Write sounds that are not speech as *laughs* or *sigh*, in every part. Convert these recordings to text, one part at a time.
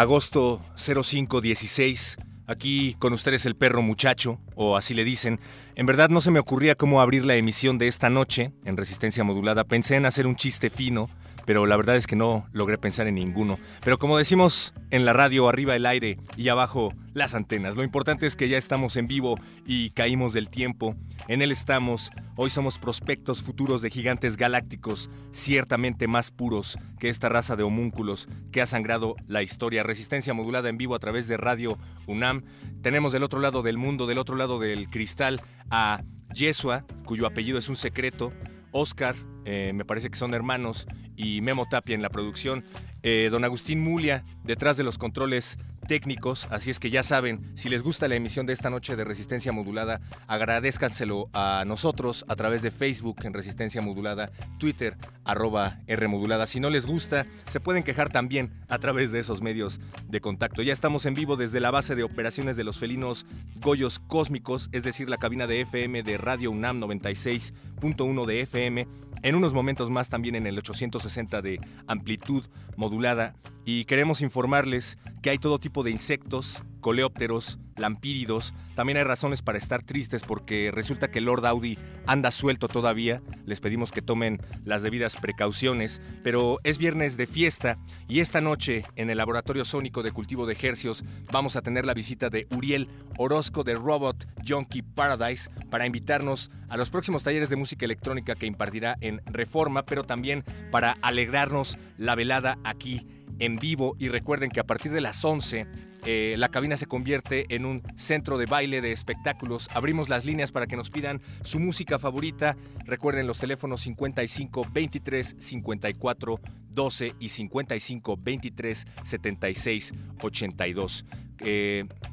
agosto 0516. Aquí con ustedes el perro muchacho, o así le dicen. En verdad no se me ocurría cómo abrir la emisión de esta noche en resistencia modulada. Pensé en hacer un chiste fino, pero la verdad es que no logré pensar en ninguno. Pero como decimos en la radio, arriba el aire y abajo las antenas. Lo importante es que ya estamos en vivo y caímos del tiempo. En él estamos. Hoy somos prospectos futuros de gigantes galácticos, ciertamente más puros que esta raza de homúnculos que ha sangrado la historia. Resistencia modulada en vivo a través de Radio UNAM. Tenemos del otro lado del mundo, del otro lado del cristal, a Yesua, cuyo apellido es un secreto. Oscar, eh, me parece que son hermanos, y Memo Tapia en la producción. Eh, don Agustín Mulia, detrás de los controles técnicos, así es que ya saben, si les gusta la emisión de esta noche de Resistencia Modulada, agradezcanselo a nosotros a través de Facebook en Resistencia Modulada, Twitter arroba R Modulada. Si no les gusta, se pueden quejar también a través de esos medios de contacto. Ya estamos en vivo desde la base de operaciones de los felinos Goyos Cósmicos, es decir, la cabina de FM de Radio UNAM 96.1 de FM. En unos momentos más también en el 860 de amplitud modulada y queremos informarles que hay todo tipo de insectos, coleópteros, lampíridos. También hay razones para estar tristes porque resulta que Lord Audi anda suelto todavía. Les pedimos que tomen las debidas precauciones, pero es viernes de fiesta y esta noche en el Laboratorio Sónico de Cultivo de Hercios vamos a tener la visita de Uriel Orozco de Robot Junkie Paradise para invitarnos a los próximos talleres de música electrónica que impartirá en Reforma, pero también para alegrarnos la velada aquí en vivo y recuerden que a partir de las 11 eh, la cabina se convierte en un centro de baile de espectáculos. Abrimos las líneas para que nos pidan su música favorita. Recuerden los teléfonos 55 23 54 12 y 55 23 76 82.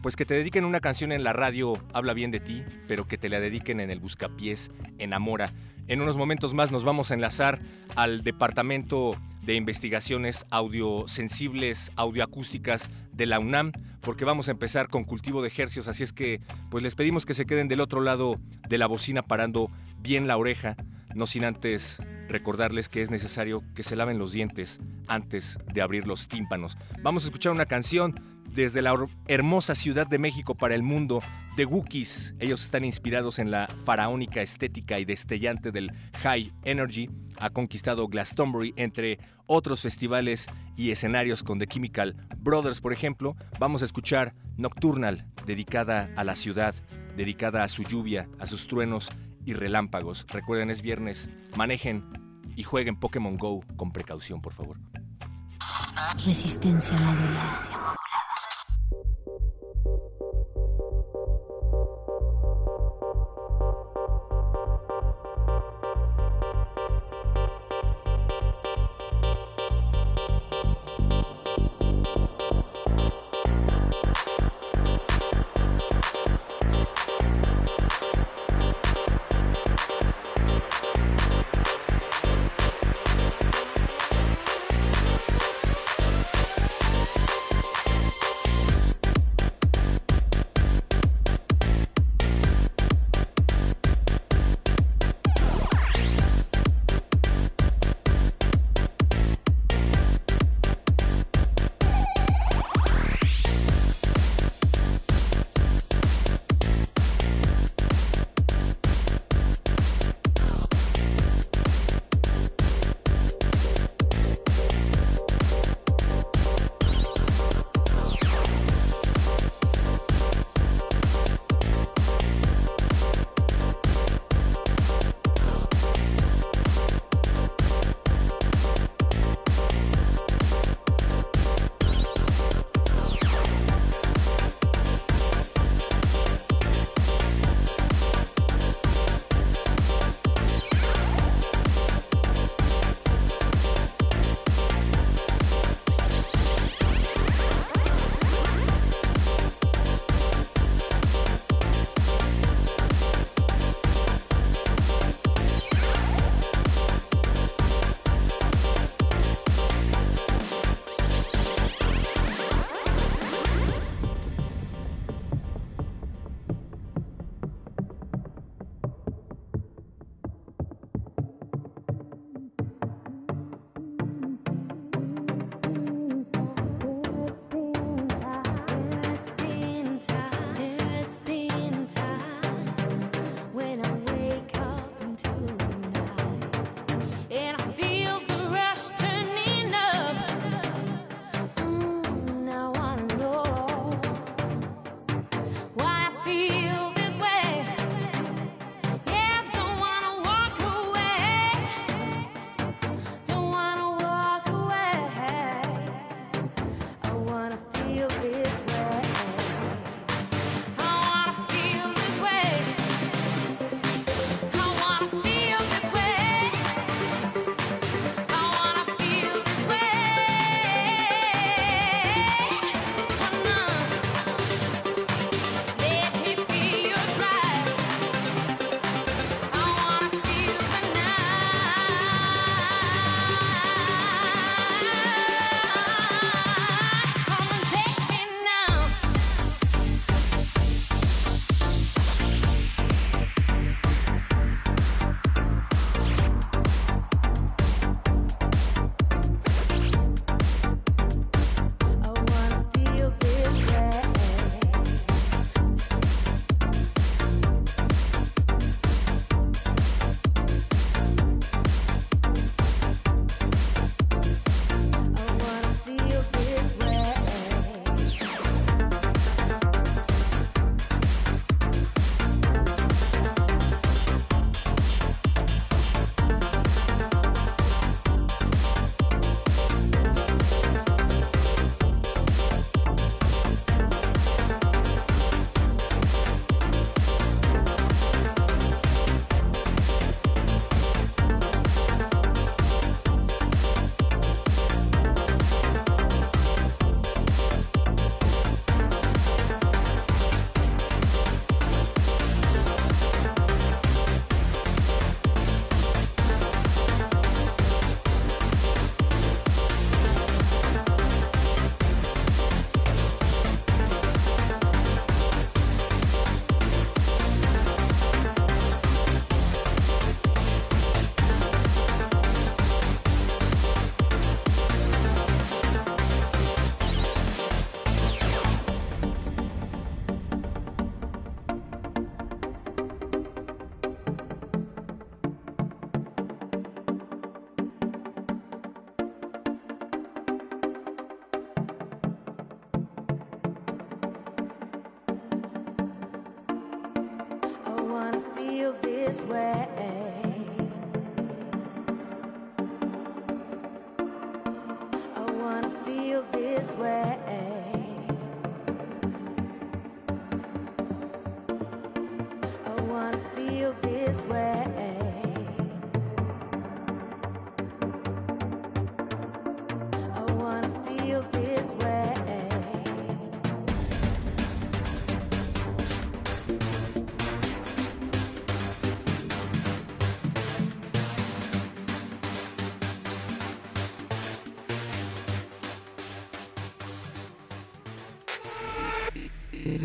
Pues que te dediquen una canción en la radio habla bien de ti, pero que te la dediquen en el buscapiés enamora. En unos momentos más nos vamos a enlazar al departamento de investigaciones audiosensibles, audioacústicas de la UNAM, porque vamos a empezar con cultivo de ejercios, así es que pues les pedimos que se queden del otro lado de la bocina parando bien la oreja, no sin antes recordarles que es necesario que se laven los dientes antes de abrir los tímpanos. Vamos a escuchar una canción desde la hermosa Ciudad de México para el mundo, The Wookiees. Ellos están inspirados en la faraónica estética y destellante del High Energy. Ha conquistado Glastonbury, entre otros festivales y escenarios con The Chemical Brothers, por ejemplo. Vamos a escuchar Nocturnal, dedicada a la ciudad, dedicada a su lluvia, a sus truenos y relámpagos. Recuerden, es viernes. Manejen y jueguen Pokémon Go con precaución, por favor. Resistencia modulada.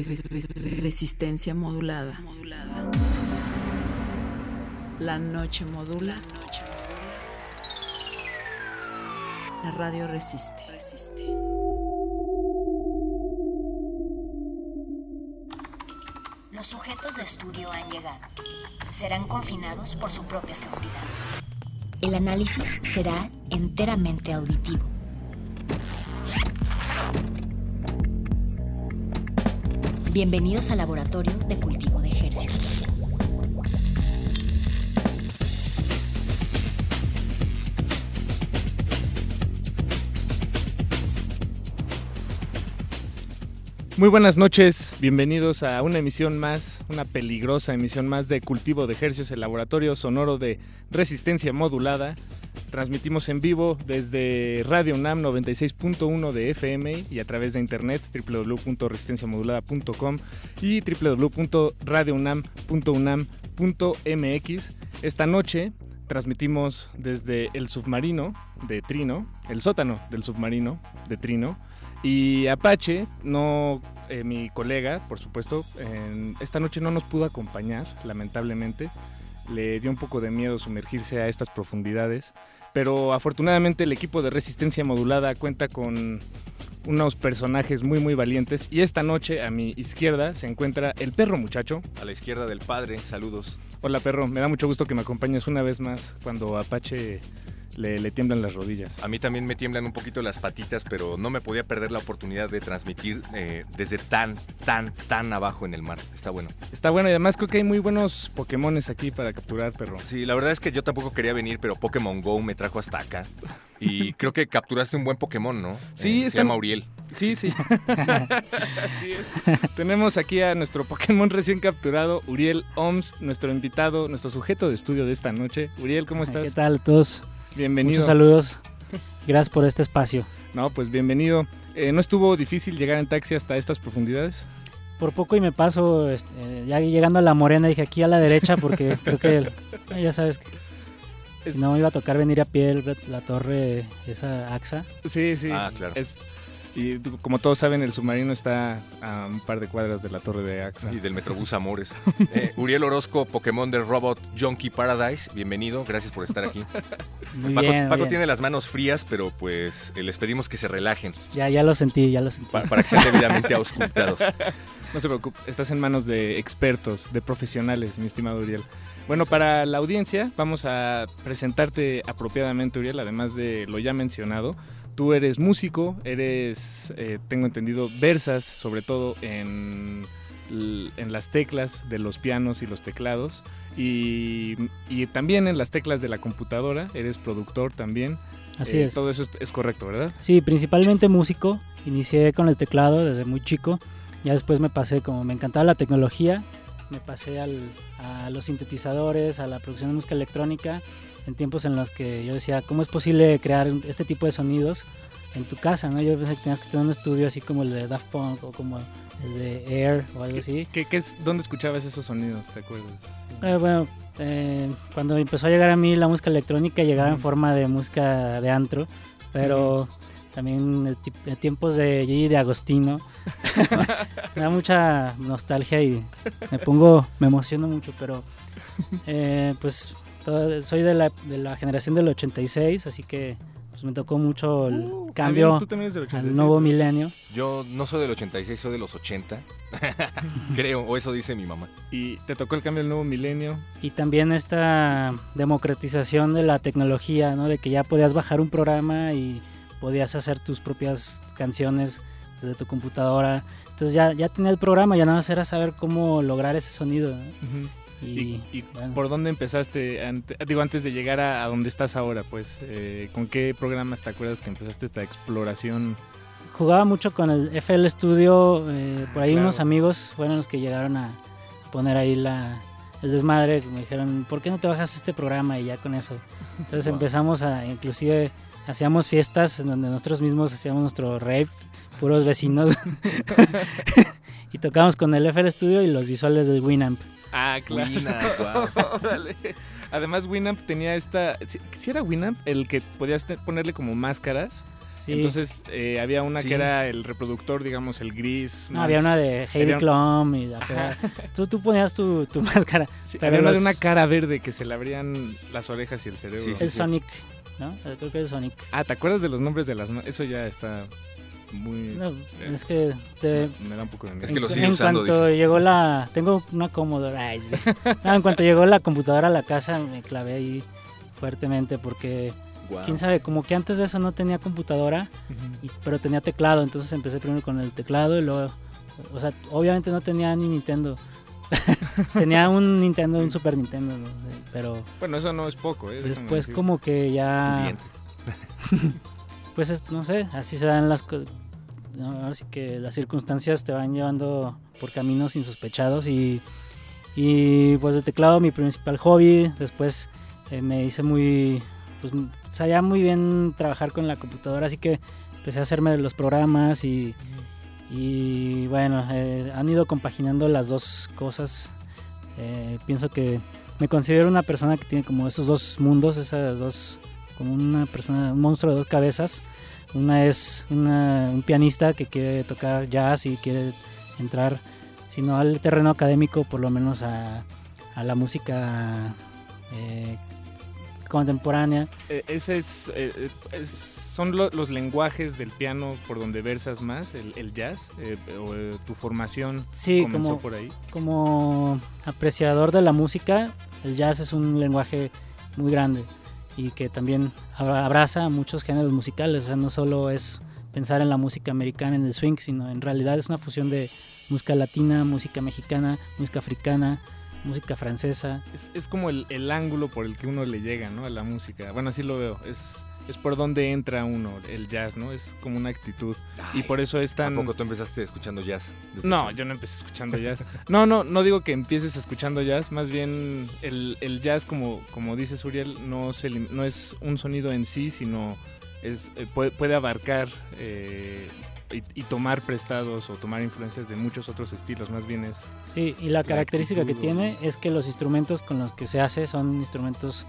Resistencia modulada. La noche modula. La radio resiste. Los sujetos de estudio han llegado. Serán confinados por su propia seguridad. El análisis será enteramente auditivo. Bienvenidos al laboratorio de cultivo de ejercios. Muy buenas noches, bienvenidos a una emisión más, una peligrosa emisión más de Cultivo de Ejercios, el laboratorio sonoro de resistencia modulada. Transmitimos en vivo desde Radio UNAM 96.1 de FM y a través de internet www.resistenciamodulada.com y www.radiounam.unam.mx. Esta noche transmitimos desde el submarino de Trino, el sótano del submarino de Trino. Y Apache, no eh, mi colega, por supuesto, esta noche no nos pudo acompañar, lamentablemente. Le dio un poco de miedo sumergirse a estas profundidades. Pero afortunadamente el equipo de resistencia modulada cuenta con unos personajes muy muy valientes. Y esta noche a mi izquierda se encuentra el perro muchacho. A la izquierda del padre, saludos. Hola perro, me da mucho gusto que me acompañes una vez más cuando Apache le, le tiemblan las rodillas. A mí también me tiemblan un poquito las patitas, pero no me podía perder la oportunidad de transmitir eh, desde tan, tan, tan abajo en el mar. Está bueno. Está bueno y además creo que hay muy buenos Pokémones aquí para capturar, perro. Sí, la verdad es que yo tampoco quería venir, pero Pokémon Go me trajo hasta acá. Y *laughs* creo que capturaste un buen Pokémon, ¿no? Sí, Eh, se está- llama Uriel. Sí, sí. *laughs* Así es. *laughs* Tenemos aquí a nuestro Pokémon recién capturado, Uriel Oms, nuestro invitado, nuestro sujeto de estudio de esta noche. Uriel, ¿cómo estás? ¿Qué tal a todos? Bienvenido. Muchos saludos. Gracias por este espacio. No, pues bienvenido. Eh, ¿No estuvo difícil llegar en taxi hasta estas profundidades? Por poco y me paso, este, ya llegando a la morena, dije aquí a la derecha porque *laughs* creo que, eh, ya sabes, que si no me iba a tocar venir a pie el- la torre, esa AXA. Sí, sí. Ah, claro. Es- y como todos saben, el submarino está a un par de cuadras de la torre de AXA. Y del Metrobús Amores. *laughs* Eh, Uriel Orozco, Pokémon del Robot Junkie Paradise. Bienvenido, gracias por estar aquí. Muy Paco, bien, muy Paco bien. tiene las manos frías, pero pues eh, les pedimos que se relajen Ya, ya lo sentí, ya lo sentí. pa- para que sean debidamente auscultados. *laughs* No se preocupe, estás en manos de expertos, de profesionales, mi estimado Uriel. Bueno, para la audiencia vamos a presentarte apropiadamente, Uriel, además de lo ya mencionado. Tú eres músico, eres, eh, tengo entendido, versas sobre todo en, en las teclas de los pianos y los teclados y, y también en las teclas de la computadora, eres productor también. Así Eh, es. Todo eso es, es correcto, ¿verdad? Sí, principalmente músico. Inicié con el teclado desde muy chico. Ya después me pasé, como me encantaba la tecnología, me pasé al- a los sintetizadores, a la producción de música electrónica, en tiempos en los que yo decía, ¿cómo es posible crear este tipo de sonidos en tu casa? ¿no? Yo pensé que tenías que tener un estudio así como el de Daft Punk o como el de Air o algo así. ¿Qué, qué es, ¿Dónde escuchabas esos sonidos, te acuerdas? Eh, bueno, eh, cuando empezó a llegar a mí la música electrónica, llegaba en forma de música de antro, pero también en en tiempos de Gigi de Agostino. *laughs* *laughs* me da mucha nostalgia y me pongo, me emociono mucho, pero eh, pues todo- soy de la, de la generación del 86, así que pues me tocó mucho el Uh, cambio bien, tú también eres del al 86, nuevo ¿no? milenio. Yo no soy del 86, soy de los 80. *laughs* Creo, o eso dice mi mamá. Y te tocó el cambio del nuevo milenio. Y también esta democratización de la tecnología, ¿no? De que ya podías bajar un programa y podías hacer tus propias canciones desde tu computadora. Entonces ya, ya tenía el programa, ya nada más era saber cómo lograr ese sonido. ¿no? Y, ¿Y, y bueno, por dónde empezaste? ante- digo, antes de llegar a, a donde estás ahora, pues, eh, ¿con qué programas te acuerdas que empezaste esta exploración? jugaba mucho con el FL Studio, eh, por ahí claro. unos amigos fueron los que llegaron a poner ahí la, el desmadre, me dijeron, ¿por qué no te bajas este programa? Y ya con eso. Entonces *laughs* Wow. empezamos a, inclusive, hacíamos fiestas en donde nosotros mismos hacíamos nuestro rave, puros vecinos, *laughs* *laughs* y tocábamos con el FL Studio y los visuales del Winamp. Ah, claro. Winamp, *laughs* guau. Órale. Además, Winamp tenía esta... Si era Winamp el que podías te- ponerle como máscaras. Sí. Entonces eh, había una Sí. que era el reproductor, digamos, el gris. No, más- había una de Heidi había- Klum y la tú, tú ponías tu, tu *laughs* máscara. Sí, pero había una de los- una cara verde que se le abrían las orejas y el cerebro. Sí, sí, El Sonic, ¿no? Creo que es Sonic. Ah, ¿te acuerdas de los nombres de las ma- Eso ya está muy... No, es que te, Me da un poco de miedo. Es que lo en, sigue en usando, cuanto llegó la tengo una Commodore sí. *laughs* No, en cuanto llegó la computadora a la casa me clavé ahí fuertemente porque quién sabe como que antes de eso no tenía computadora y- pero tenía teclado entonces empecé primero con el teclado y luego o sea obviamente no tenía ni Nintendo *laughs* tenía un Nintendo un Super Nintendo ¿no? pero Bueno, eso no es poco, ¿eh? Después como que ya *laughs* pues es- no sé, así se dan las cosas. Ahora sí que las circunstancias te van llevando por caminos insospechados y, y pues de teclado mi principal hobby, después eh, me hice muy, pues sabía muy bien trabajar con la computadora, así que empecé a hacerme de los programas y, y bueno, eh, han ido compaginando las dos cosas. Eh, pienso que me considero una persona que tiene como esos dos mundos, esas dos, como una persona, un monstruo de dos cabezas. Una es una- un pianista que quiere tocar jazz y quiere entrar, si no al terreno académico, por lo menos a, a la música eh, contemporánea. Eh, ese es, eh, eh, es- son lo- los lenguajes del piano por donde versas más, el, el jazz, o tu formación Sí, comenzó como, por ahí. como apreciador de la música, el jazz es un lenguaje muy grande y que también abra- abraza muchos géneros musicales. O sea, no solo es pensar en la música americana, en el swing, sino en realidad es una fusión de música latina, música mexicana, música africana, música francesa. Es, es como el, el ángulo por el que uno le llega, ¿no? A la música. Bueno, así lo veo. Es, es por donde entra uno, el jazz, ¿no? Es como una actitud. y por eso es ¿A tan... poco tú empezaste escuchando jazz? desde No, yo no empecé escuchando jazz. No, no, no digo que empieces escuchando jazz, más bien el, el jazz, como, como dices Uriel, no, se no es un sonido en sí, sino es, eh, puede, puede abarcar eh, y, y tomar prestados o tomar influencias de muchos otros estilos, más bien es... Sí, y la característica que tiene es que los instrumentos con los que se hace son instrumentos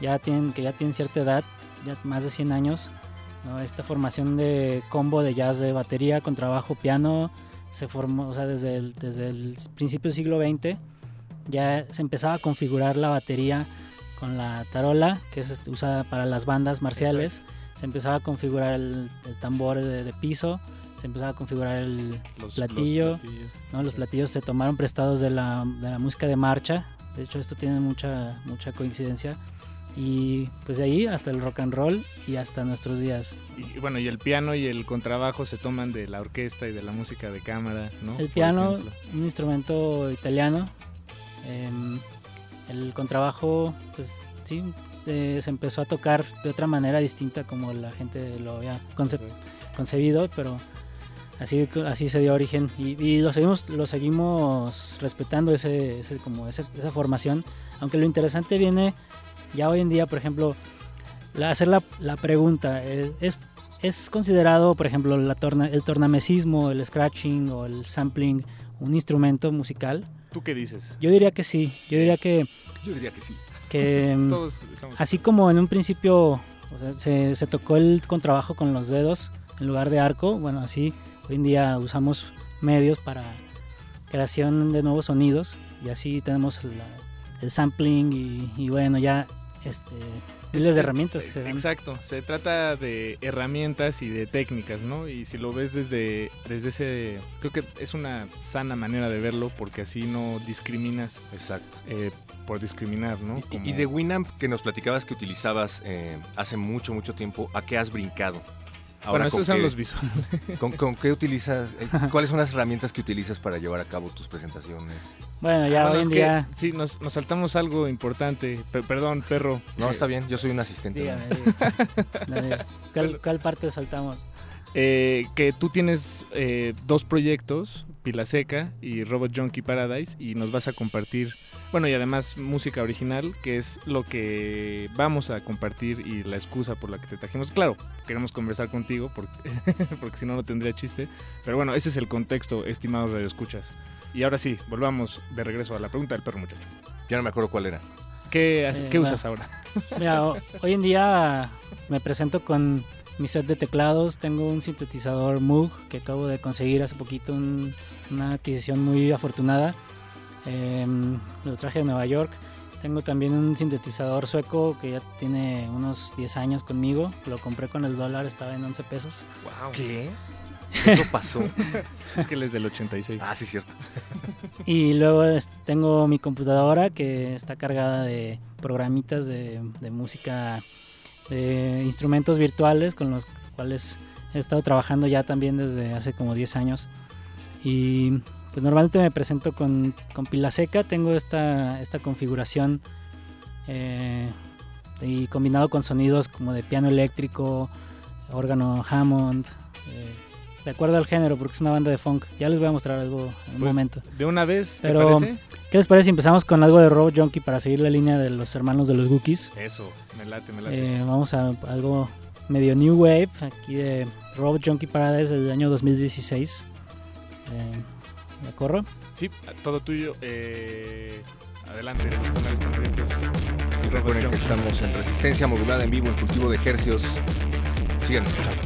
ya tienen, que ya tienen cierta edad, ya más de 100 años. ¿no? Esta formación de combo de jazz de batería con trabajo piano se formó, o sea, desde el, desde el principio del siglo XX ya se empezaba a configurar la batería con la tarola, que es este, usada para las bandas marciales. Se empezaba a configurar el, el tambor de, de piso, se empezaba a configurar el, Los, Platillo. los platillos. ¿no? Los platillos se tomaron prestados de la, de la música de marcha. De hecho, esto tiene mucha, mucha coincidencia. Y pues de ahí hasta el rock and roll y hasta nuestros días. Y bueno, y el piano y el contrabajo se toman de la orquesta y de la música de cámara, ¿no? El Por piano, ejemplo. un instrumento italiano. em, el contrabajo, pues sí, se, se empezó a tocar de otra manera distinta como la gente lo había conce- concebido, pero así, así se dio origen y, y lo seguimos lo seguimos respetando ese, ese como ese- esa formación aunque lo interesante viene ya hoy en día por ejemplo la- hacer la, la pregunta eh, es es considerado por ejemplo la torna, el tornamesismo el scratching o el sampling un instrumento musical ¿Tú qué dices? yo diría que sí yo diría que Yo diría que sí. que *laughs* mm, Todos. Así como en un principio o sea, se, se tocó el contrabajo con los dedos en lugar de arco, bueno, así hoy en día usamos medios para creación de nuevos sonidos y así tenemos la- el sampling y, y bueno, ya este, miles Es- de herramientas que se dan. Exacto, se trata de herramientas y de técnicas, ¿no? Y si lo ves desde, desde ese... Creo que es una sana manera de verlo porque así no discriminas Exacto. eh, por discriminar, ¿no? Como- Y, de Winamp que nos platicabas que utilizabas eh, hace mucho, mucho tiempo, ¿a qué has brincado? Ahora, bueno, ¿con esos son qué- los visuales. ¿Con, con qué utilizas? eh, *laughs* ¿Cuáles son las herramientas que utilizas para llevar a cabo tus presentaciones? Bueno, ya Bueno, hoy en que día... sí, nos, nos saltamos algo importante. Pe- perdón, perro. No, Eh, está bien, yo soy un asistente. Dígame, ¿no? dígame. *laughs* No, diga. ¿Cuál, cuál parte saltamos? Eh, que tú tienes eh, dos proyectos, Pila Seca y Robot Junkie Paradise, y nos vas a compartir, bueno, y además música original, que es lo que vamos a compartir y la excusa por la que te trajimos. Claro, queremos conversar contigo, porque, *laughs* porque si no, no tendría chiste. Pero bueno, ese es el contexto, estimados radioescuchas. Y ahora sí, volvamos de regreso a la pregunta del perro muchacho. Ya no me acuerdo cuál era. ¿Qué, Eh, ¿qué usas ahora? Mira, ho- hoy en día me presento con mi set de teclados. Tengo un sintetizador Moog que acabo de conseguir hace poquito, un- una adquisición muy afortunada. Em, lo traje de Nueva York. Tengo también un sintetizador sueco que ya tiene unos 10 años conmigo. Lo compré con el dólar, estaba en 11 pesos. Wow. ¿Qué? *laughs* Eso pasó. Es que él es del 86. ah, sí, cierto. *laughs* Y luego este, tengo mi computadora que está cargada de programitas de, de música, de instrumentos virtuales con los cuales he estado trabajando ya también desde hace como 10 años. Y pues normalmente me presento con, con pila seca, tengo esta, esta configuración eh, y combinado con sonidos como de piano eléctrico, órgano Hammond. eh, de acuerdo al género, porque es una banda de funk. Ya les voy a mostrar algo en un Pues, momento. De una vez, ¿te Pero- parece? ¿Qué les parece si empezamos con algo de Robot Junkie para seguir la línea de los hermanos de los Gookies? Eso, me late, me late. Eh, vamos a algo medio New Wave, aquí de Robot Junkie Paradise del año 2016. Eh, ¿De acuerdo? Sí, todo tuyo. Eh, adelante. Y recuerden que estamos en resistencia modulada en vivo, en cultivo de ejercios. Sigan escuchando.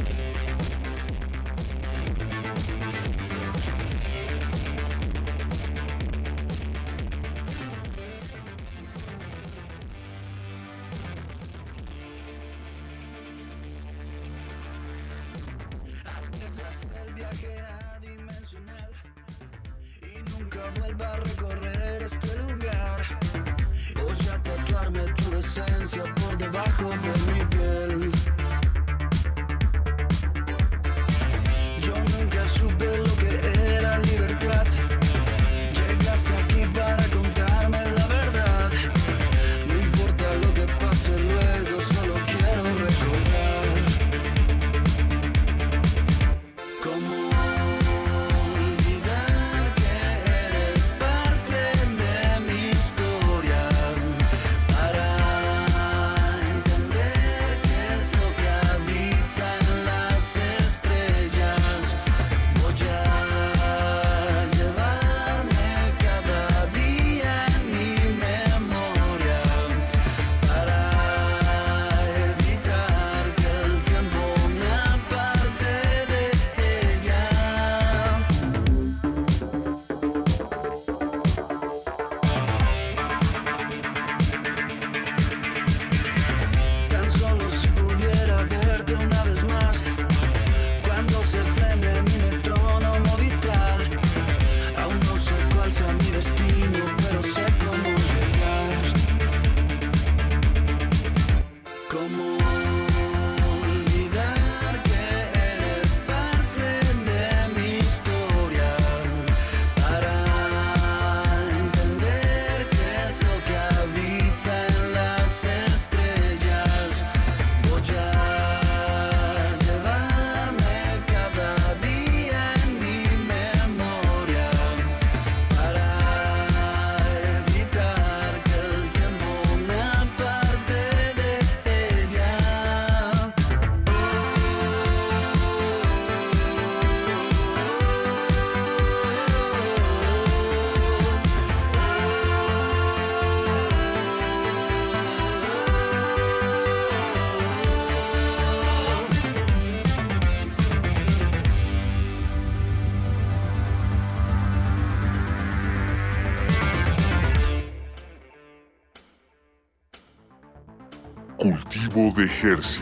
Cultivo de Hercios.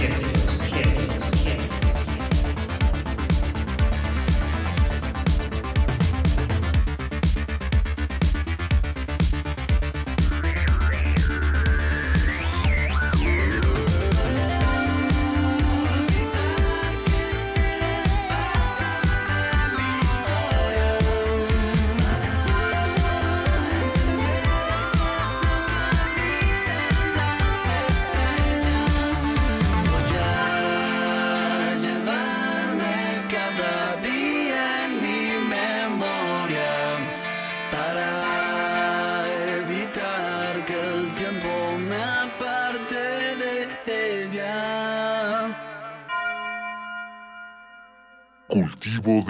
Cultivo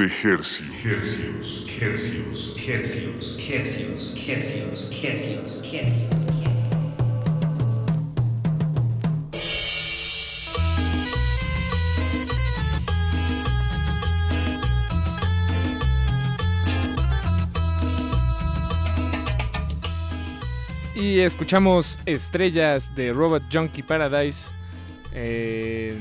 de Hercios. Hercios, hercios, hercios, hercios, hercios, hercios, hercios. Y escuchamos Estrellas de Robot Junkie Paradise. eh,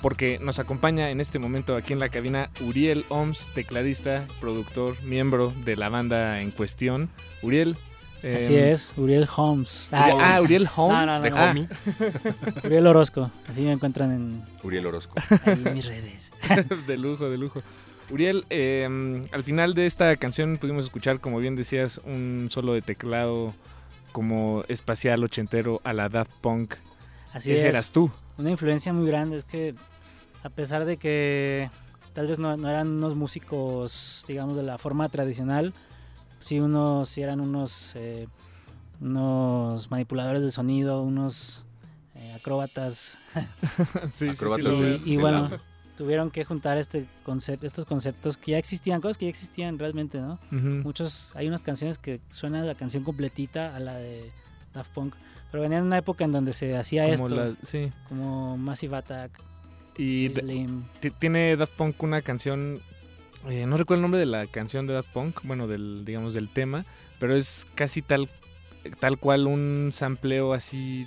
porque nos acompaña en este momento aquí en la cabina Uriel Oms, tecladista, productor, miembro de la banda en cuestión. Uriel. Así eh, es, Uriel Holmes. Ah, Uriel Holmes. No, no, no, de no. homie. *laughs* Uriel Orozco. Así me encuentran en, Uriel Orozco. ahí en mis redes. *laughs* de lujo, de lujo. Uriel, eh, al final de esta canción pudimos escuchar, como bien decías, un solo de teclado como espacial ochentero a la Daft Punk. Así Ese es. eras tú. Una influencia muy grande. Es que a pesar de que tal vez no, no eran unos músicos, digamos, de la forma tradicional, sí, unos, sí eran unos, eh, unos manipuladores de sonido, unos eh, acróbatas. *laughs* Sí, sí, sí, Acróbatas lo y, y bueno, la- tuvieron que juntar este concepto, estos conceptos que ya existían, cosas que ya existían realmente, ¿no? Muchos, hay unas canciones que suena la canción completita a la de Daft Punk, pero venían en una época en donde se hacía Como esto, la- sí. como Massive Attack, Y tiene Daft Punk una canción, eh, no recuerdo el nombre de la canción de Daft Punk, bueno, del, digamos, del tema, pero es casi tal, tal cual un sampleo así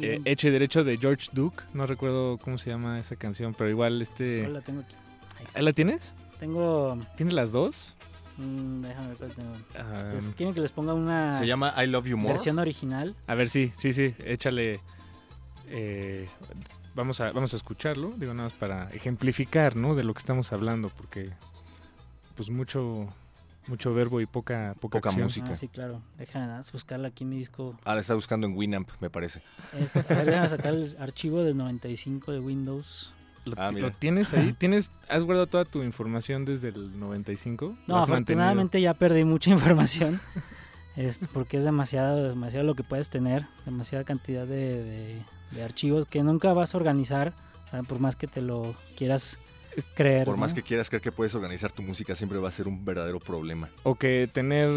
eh, hecho y derecho de George Duke. No recuerdo cómo se llama esa canción, pero igual este... La tengo aquí. ¿Ah, ¿La tienes? Tengo, ¿Tienes las dos? Mm, déjame ver cuál tengo. Ah, Les- ¿Quieren que les ponga una Se llama I Love You More. versión original? a ver, sí, sí, sí, échale... eh, vamos, a, vamos a escucharlo, digo nada más para ejemplificar, ¿no? De lo que estamos hablando, porque pues mucho, mucho verbo y poca, poca, música. Ah, sí, claro. Déjame nada más buscarla aquí en mi disco. Ah, la está buscando en Winamp, me parece. Este, a ver, déjame sacar el archivo del 95 de Windows. ¿Lo, Ah, lo tienes ahí? ¿Tienes, ¿Has guardado toda tu información desde el 95? ¿Lo No, has mantenido? afortunadamente ya perdí mucha *laughs* información. Es porque es demasiado, demasiado lo que puedes tener, demasiada cantidad de, de- de archivos que nunca vas a organizar, o sea, por más que te lo quieras creer. Por más que quieras creer que puedes organizar tu música, siempre va a ser un verdadero problema. O que tener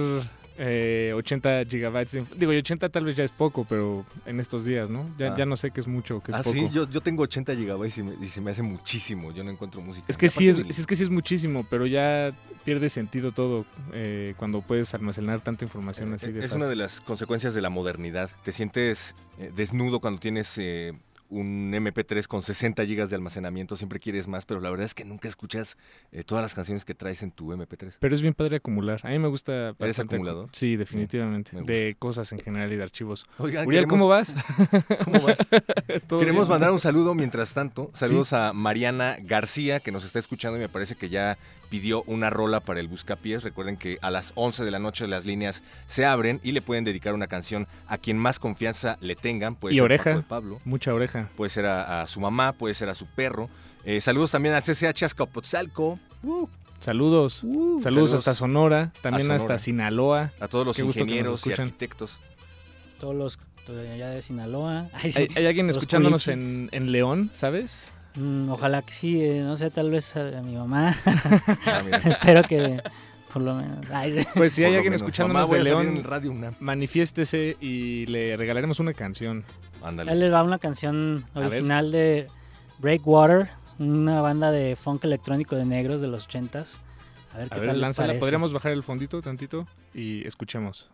eh, 80 gigabytes de Digo, y 80 tal vez ya es poco, pero en estos días, ¿no? Ya, Ah. ya no sé qué es mucho, qué es Ah, poco. sí, yo, yo tengo 80 gigabytes y, me- y se me hace muchísimo. Yo no encuentro música. Es que sí es, es que sí es muchísimo, pero ya pierde sentido todo eh, cuando puedes almacenar tanta información así de Eh, es fácil. una de las consecuencias de la modernidad. Te sientes eh, desnudo cuando tienes eh, un MP3 con 60 gigas de almacenamiento. Siempre quieres más, pero la verdad es que nunca escuchas eh, todas las canciones que traes en tu MP3. Pero es bien padre acumular. A mí me gusta. ¿Eres bastante acumulador? Sí, definitivamente. Me de cosas en general y de archivos. Oigan, Uriel, ¿cómo vas? *laughs* ¿Cómo vas? *laughs* ¿Todo Queremos bien? mandar un saludo mientras tanto. Saludos a Mariana García, que nos está escuchando y me parece que ya pidió una rola para el Buscapiés. Recuerden que a las 11 de la noche las líneas se abren y le pueden dedicar una canción a quien más confianza le tengan. Puede Y ser oreja. De Pablo, Mucha oreja. puede ser a, a su mamá, puede ser a su perro. Eh, saludos también al CCH Azcapotzalco, uh, Saludos. saludos, saludos hasta Sonora, también Sonora. hasta Sinaloa. a todos los Qué ingenieros y arquitectos. Todos los de allá de Sinaloa. Ay, sí. ¿Hay, hay alguien escuchándonos en, en León, sabes? Mm, ojalá que sí, eh, no sé, tal vez a, a mi mamá. Ah. *laughs* Espero que por lo menos. Ay. Pues si Por hay alguien menos. escuchándonos Mamá, de León, Radio UNAM. manifiéstese y le regalaremos una canción. Ándale. les va una canción original de Breakwater, una banda de funk electrónico de negros de los 80s. A ver qué ver, tal les parece. Podríamos bajar el fondito tantito y escuchemos.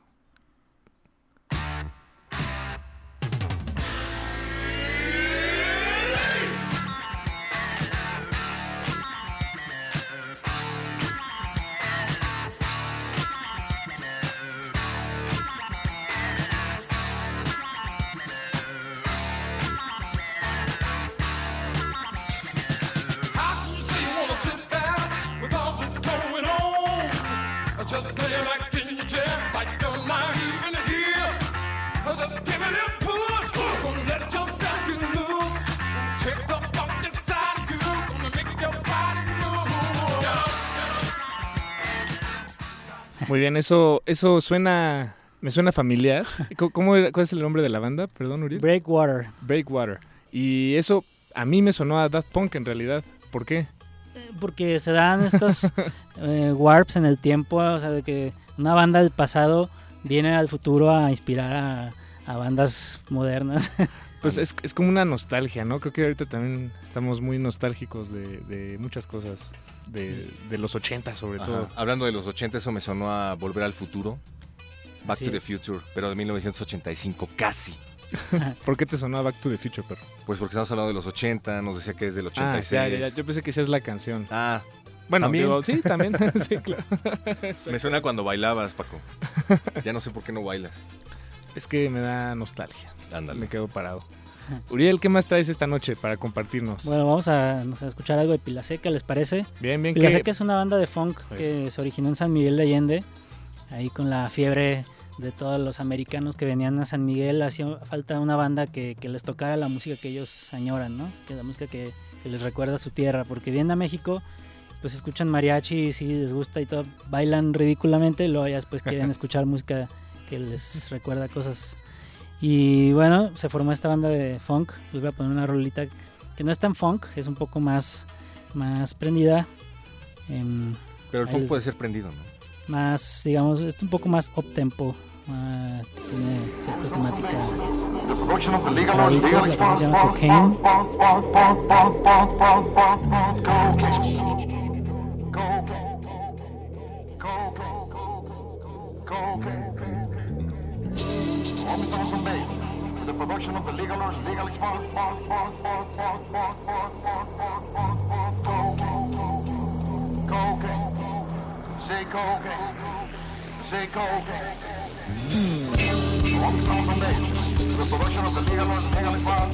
Muy bien, eso, eso suena, me suena familiar. *laughs* ¿Cómo- era- ¿Cuál es el nombre de la banda? Perdón, Uriel. Breakwater. Breakwater. Y eso a mí me sonó a Daft Punk en realidad. ¿Por qué? porque se dan estos *laughs* eh, warps en el tiempo, o sea, de que una banda del pasado viene al futuro a inspirar a, a bandas modernas. *laughs* Pues es, es como una nostalgia, ¿no? Creo que ahorita también estamos muy nostálgicos de, de muchas cosas, de, de los 80 sobre Ajá. todo. Hablando de los 80, eso me sonó a Volver al Futuro. Back Sí. to the Future, pero de 1985, casi. *laughs* ¿Por qué te sonaba Back to the Future, perro? Pues porque estamos hablando de los 80, nos decía que es del Ah, 86. ya, ya, ya. Yo pensé que esa es la canción. Ah, Bueno, ¿también? digo, sí, también. *laughs* sí, claro. me suena cuando bailabas, Paco. Ya no sé por qué no bailas. Es que me da nostalgia. Ándale. Me quedo parado. *laughs* Uriel, ¿qué más traes esta noche para compartirnos? Bueno, vamos a, escuchar algo de Pilaseca, ¿les parece? bien, bien. Pila ¿qué- Seca es una banda de funk que se originó en San Miguel de Allende, ahí con la fiebre de todos los americanos que venían a San Miguel, hacía falta una banda que, que les tocara la música que ellos añoran, ¿no? Que la música que, que les recuerda a su tierra, porque vienen a México, pues escuchan mariachi y sí les gusta y todo, bailan ridículamente y luego ya después quieren *laughs* escuchar música que les recuerda cosas. Y bueno, se formó esta banda de funk. Les voy a poner una rolita que no es tan funk, es un poco más, más prendida. Em, Pero el funk puede ser prendido, ¿no? Más, digamos, es un poco más up tempo. Uh, tiene cierta temática. Adictos, la canción se llama Cocaine. Officers on base. The production of the legal or illegal export, port, cocaine. Say cocaine. Say cocaine. On base. The production of the legal or legal export,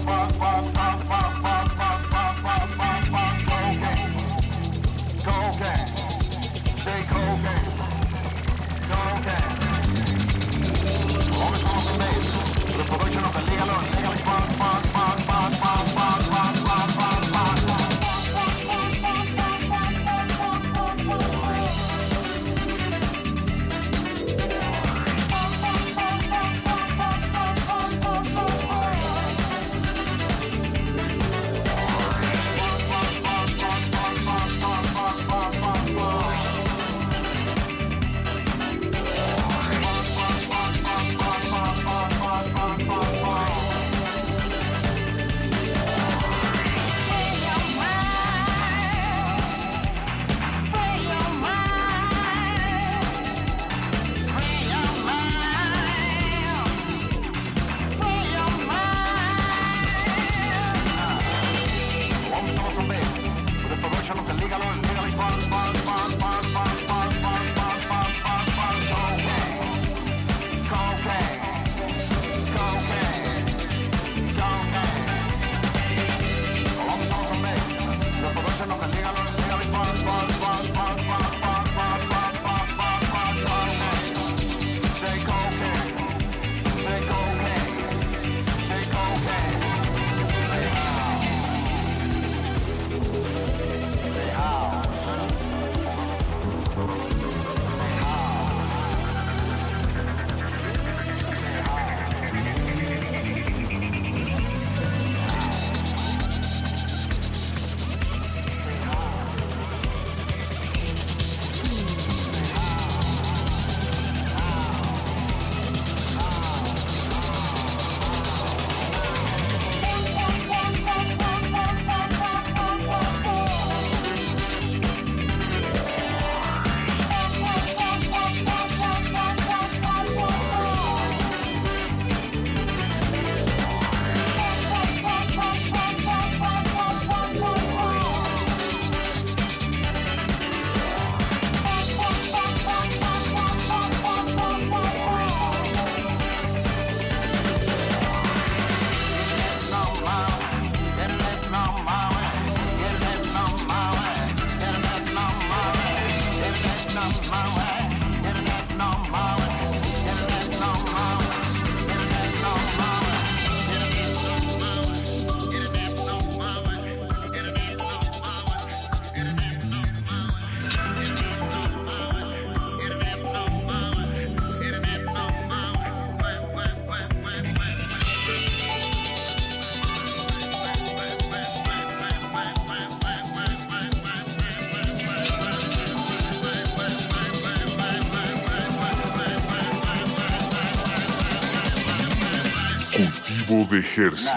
de hercios.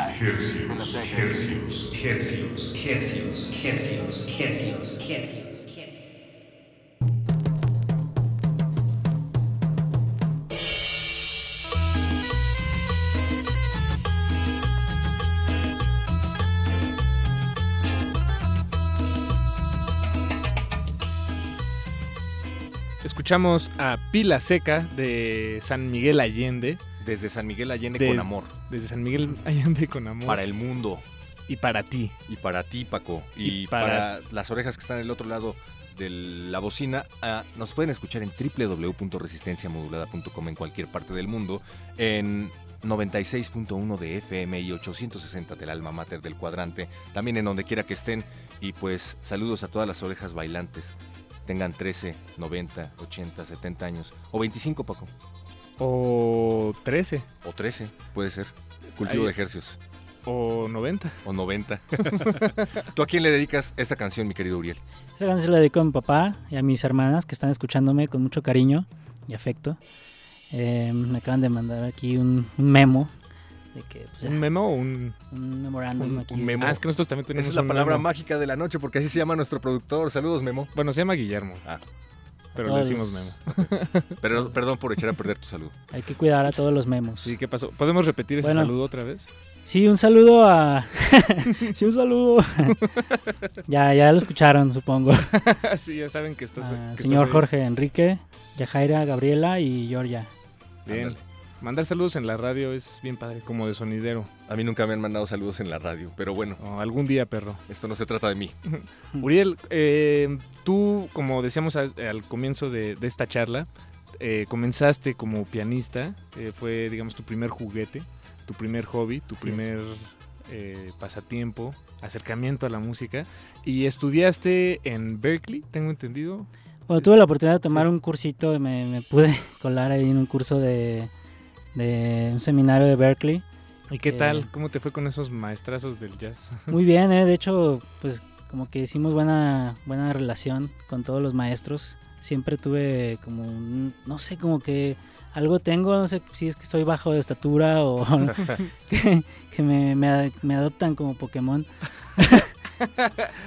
Escuchamos a Pila Seca de San Miguel Allende. Desde San Miguel Allende Des- con amor. Desde San Miguel Allende con amor. Para el mundo. Y para ti. Y para ti, Paco. Y, Y para... para- las orejas que están del otro lado de la bocina, ah, nos pueden escuchar en www.resistenciamodulada.com en cualquier parte del mundo, en 96.1 de FM y 860 del alma mater del cuadrante, también en donde quiera que estén. Y pues saludos a todas las orejas bailantes. Tengan 13, 90, 80, 70 años. O 25, Paco. O 13. O 13, puede ser. Cultivo Ahí. de ejercicios. O 90. O 90. *laughs* ¿Tú a quién le dedicas esta canción, mi querido Uriel? Esta canción se la dedico a mi papá y a mis hermanas que están escuchándome con mucho cariño y afecto. Eh, me acaban de mandar aquí un, un memo de que pues, ¿Un memo o un, un memorándum un- aquí. un memo? Ah, es que nosotros también tenemos Esa es la un palabra memo. mágica de la noche, porque así se llama nuestro productor. Saludos, Memo. Bueno, se llama Guillermo. Ah. Pero le decimos memo. *laughs* Pero, perdón por echar a perder tu salud. Hay que cuidar a todos los memos. Sí, ¿qué pasó? ¿Podemos repetir ese Bueno. saludo otra vez? Sí, un saludo a... *laughs* sí, un saludo. *laughs* ya, ya lo escucharon, supongo. sí, ya saben que estás. que Ah, estás señor ahí. Jorge Enrique, Yajaira, Gabriela y Georgia. Bien. Ándale. Mandar saludos en la radio es bien padre, como de sonidero. A mí nunca me han mandado saludos en la radio, pero bueno, algún día, perro. esto no se trata de mí. *laughs* Uriel, eh, tú, como decíamos al, al comienzo de, de esta charla, eh, comenzaste como pianista, eh, fue, digamos, tu primer juguete, tu primer hobby, tu primer eh, pasatiempo, acercamiento a la música, y estudiaste en Berkeley, tengo entendido. Bueno, tuve la oportunidad de tomar Sí. un cursito, y me, me pude *laughs* colar ahí en un curso de, de un seminario de Berkeley. ¿Y qué Eh, tal? ¿Cómo te fue con esos maestrazos del jazz? *laughs* Muy bien, ¿eh? de hecho, pues como que hicimos buena, buena relación con todos los maestros. Siempre tuve como, un- no sé, como que algo tengo, no sé si es que soy bajo de estatura o *laughs* que, que me, me adoptan como Pokémon. *laughs*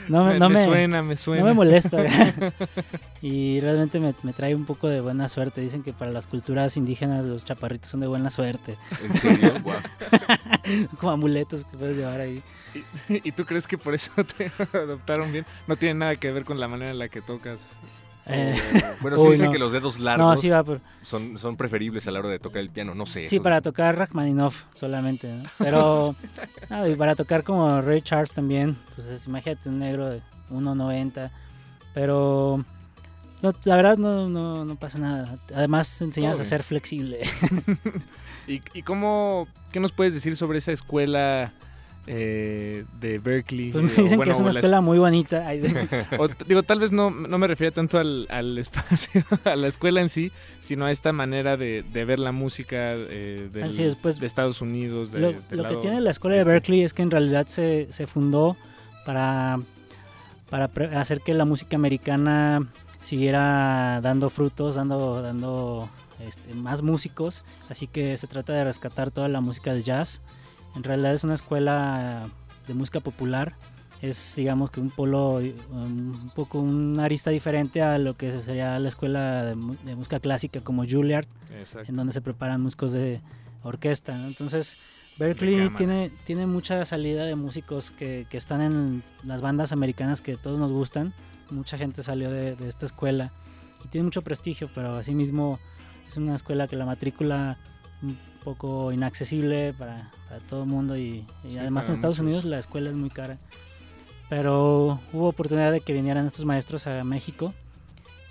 no, me, me, no me me- suena, me suena. no me molesta. *laughs* *laughs* y realmente me, me trae un poco de buena suerte. Dicen que para las culturas indígenas los chaparritos son de buena suerte. ¿En serio? *laughs* Guau. como amuletos que puedes llevar ahí. ¿Y tú crees que por eso te adoptaron bien? No tiene nada que ver con la manera en la que tocas. Eh, *laughs* Bueno, sí Uy, dicen no. que los dedos largos no, sí va por... son, son preferibles a la hora de tocar el piano. No sé. Sí, para tocar Rachmaninoff solamente, ¿no? Pero, no, *laughs* y para tocar como Ray Charles también, pues es- imagínate un negro de 1.90, pero no, la verdad no, no, no pasa nada. Además te enseñas a ser flexible. *laughs* ¿Y, y cómo, qué nos puedes decir sobre esa escuela eh, de Berkeley? Pues me dicen bueno, que es una la escuela muy bonita. *laughs* O, digo, tal vez no, no me refería tanto al, al espacio, *laughs* a la escuela en sí, sino a esta manera de, de ver la música eh, del- Así es, pues, de Estados Unidos. de- lo, que tiene la escuela de este. Berkeley es que en realidad se, se fundó para, para hacer que la música americana siguiera dando frutos, dando, dando este, más músicos. Así que se trata de rescatar toda la música de jazz. En realidad es una escuela de música popular. Es, digamos, que un polo, eh, un poco una arista diferente a lo que sería la escuela de, de música clásica como Juilliard Exacto. en donde se preparan músicos de orquesta. ¿no? Entonces, Berkeley tiene, tiene mucha salida de músicos que, que están en las bandas americanas que todos nos gustan. Mucha gente salió de, de esta escuela y tiene mucho prestigio, pero asimismo es una escuela que la matrícula un poco inaccesible para, para todo el mundo y, y Sí, además en Estados muchos. Unidos la escuela es muy cara. Pero hubo oportunidad de que vinieran estos maestros a México.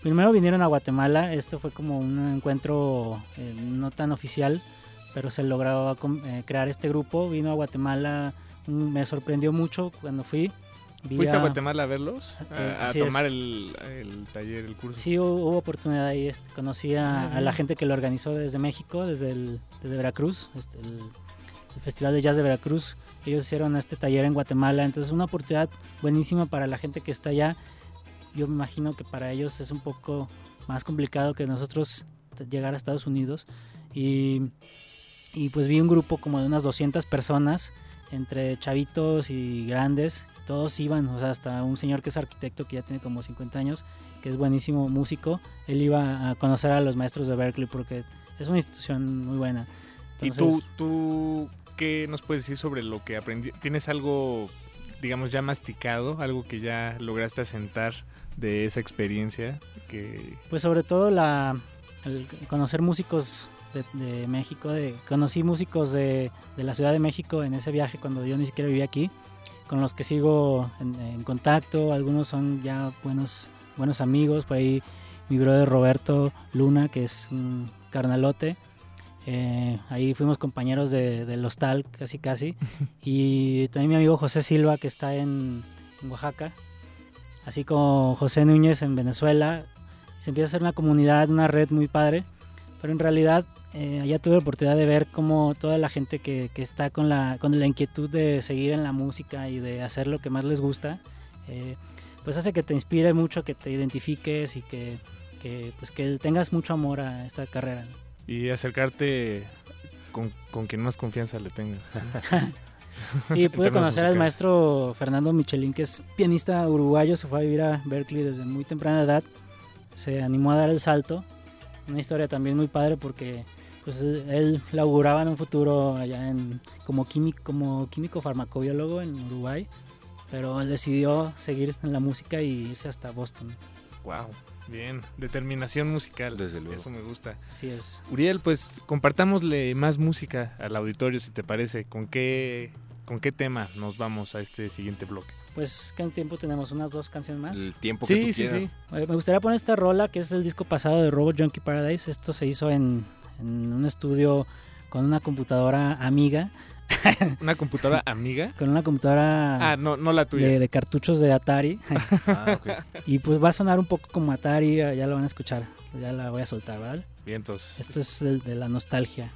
Primero vinieron a Guatemala, esto fue como un encuentro eh, no tan oficial, pero se logró eh, crear este grupo. Vino a Guatemala, me sorprendió mucho cuando fui. Vi ¿Fuiste a Guatemala a verlos? Eh, A, a tomar el, el taller, el curso. Sí, hubo, hubo oportunidad ahí. este, conocí a, a la gente que lo organizó desde México, desde, el, desde Veracruz, este, el, el Festival de Jazz de Veracruz. Ellos hicieron este taller en Guatemala, entonces una oportunidad buenísima para la gente que está allá. Yo me imagino que para ellos es un poco más complicado que nosotros llegar a Estados Unidos. Y y pues vi un grupo como de unas 200 personas, entre chavitos y grandes, todos iban, o sea, hasta un señor que es arquitecto que ya tiene como 50 años, que es buenísimo músico, él iba a conocer a los maestros de Berkeley porque es una institución muy buena. ¿Y tú, Entonces, tú qué nos puedes decir sobre lo que aprendí? ¿Tienes algo, digamos, ya masticado? ¿Algo que ya lograste asentar de esa experiencia? Que... Pues sobre todo la el conocer músicos de, de México, de, conocí músicos de, de la Ciudad de México en ese viaje cuando yo ni siquiera vivía aquí, con los que sigo en, en contacto, algunos son ya buenos, buenos amigos, por ahí mi brother Roberto Luna, que es un carnalote, eh, ahí fuimos compañeros de, del hostal casi casi, *laughs* y también mi amigo José Silva, que está en, en Oaxaca, así como José Núñez en Venezuela, se empieza a hacer una comunidad, una red muy padre, pero en realidad eh, allá tuve la oportunidad de ver cómo toda la gente que, que está con la, con la inquietud de seguir en la música y de hacer lo que más les gusta, eh, pues hace que te inspire mucho, que te identifiques y que, que, pues que tengas mucho amor a esta carrera. Y acercarte con, con quien más confianza le tengas. *laughs* *laughs* Sí, pude conocer al maestro Fernando Michelin, que es pianista uruguayo, se fue a vivir a Berkeley desde muy temprana edad, se animó a dar el salto, una historia también muy padre porque pues él, laburaba en un futuro allá en como químico, como químico farmacobiólogo en Uruguay, pero él decidió seguir en la música y irse hasta Boston. Wow, bien, determinación musical. Desde luego. Eso me gusta. Así es. Uriel, pues compartámosle más música al auditorio, si te parece. ¿Con qué, con qué tema nos vamos a este siguiente bloque? Pues, ¿qué tiempo tenemos? ¿Unas dos canciones más? El tiempo que Sí, tú sí, quieras. sí. Eh, Me gustaría poner esta rola que es del disco pasado de Robot Junkie Paradise. Esto se hizo en, en un estudio con una computadora amiga, *laughs* ¿Una computadora amiga? con una computadora Ah, no, no la tuya. de, de cartuchos de Atari. *laughs* Ah, ok. y pues va a sonar un poco como Atari, ya lo van a escuchar. Ya la voy a soltar, ¿vale? Vientos. Esto es de, de la nostalgia.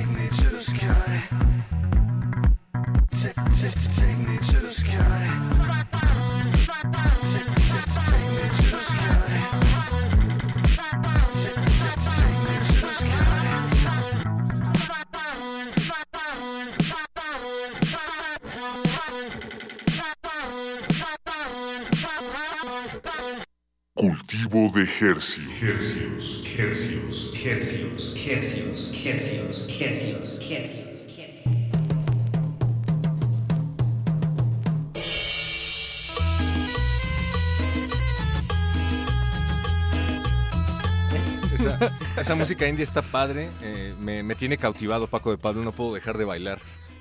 Take me to the sky. De. Hercios, hercios, hercios, hercios, hercios, hercios, hercios, hercios. Esa, esa música indie está padre. eh, me, me tiene cautivado Paco de Pablo. No puedo dejar de bailar.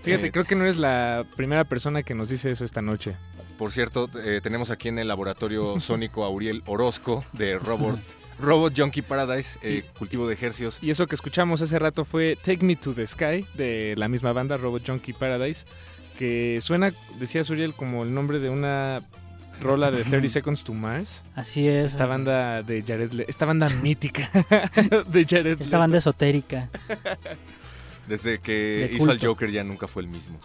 Fíjate, Eh, creo que no eres la primera persona que nos dice eso esta noche. Por cierto, eh, tenemos aquí en el laboratorio *laughs* sónico a Uriel Orozco de Robot, Robot Junkie Paradise, eh, cultivo de ejercios. Y eso que escuchamos hace rato fue Take Me to the Sky de la misma banda Robot Junkie Paradise, que suena, decía Suriel, como el nombre de una rola de *laughs* 30 Seconds to Mars. Así es. Esta banda de Jared Le- esta banda mítica *laughs* de Jared Esta banda esotérica. Desde que De hizo al. Joker ya nunca fue el mismo.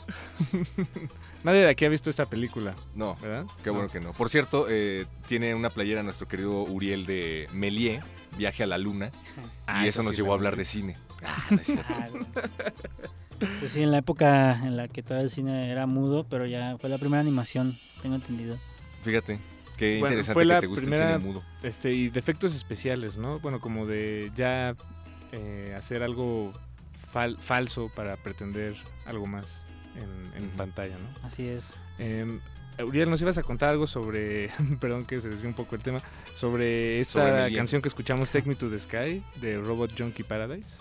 *laughs* Nadie de aquí ha visto esta película, No, ¿verdad? qué bueno que no. Por cierto, eh, tiene una playera nuestro querido Uriel de Méliès, Viaje a la Luna. Ah, y esa eso nos sí llevó a hablar de cine. Ah, *laughs* no es cierto. Ah. Pues sí, en la época en la que todo el cine era mudo, pero ya fue la primera animación, tengo entendido. Fíjate, qué Bueno, interesante fue que la te guste primera- el cine mudo. Este, y de efectos especiales, ¿no? Bueno, como de ya eh, hacer algo fal- falso para pretender algo más en, en Ujú. pantalla, ¿no? Así es. Eh, Uriel, nos ibas a contar algo sobre, *laughs* perdón que se desvió un poco el tema, sobre esta Sobre canción que escuchamos, Take Me to the Sky, de Robot Junkie Paradise.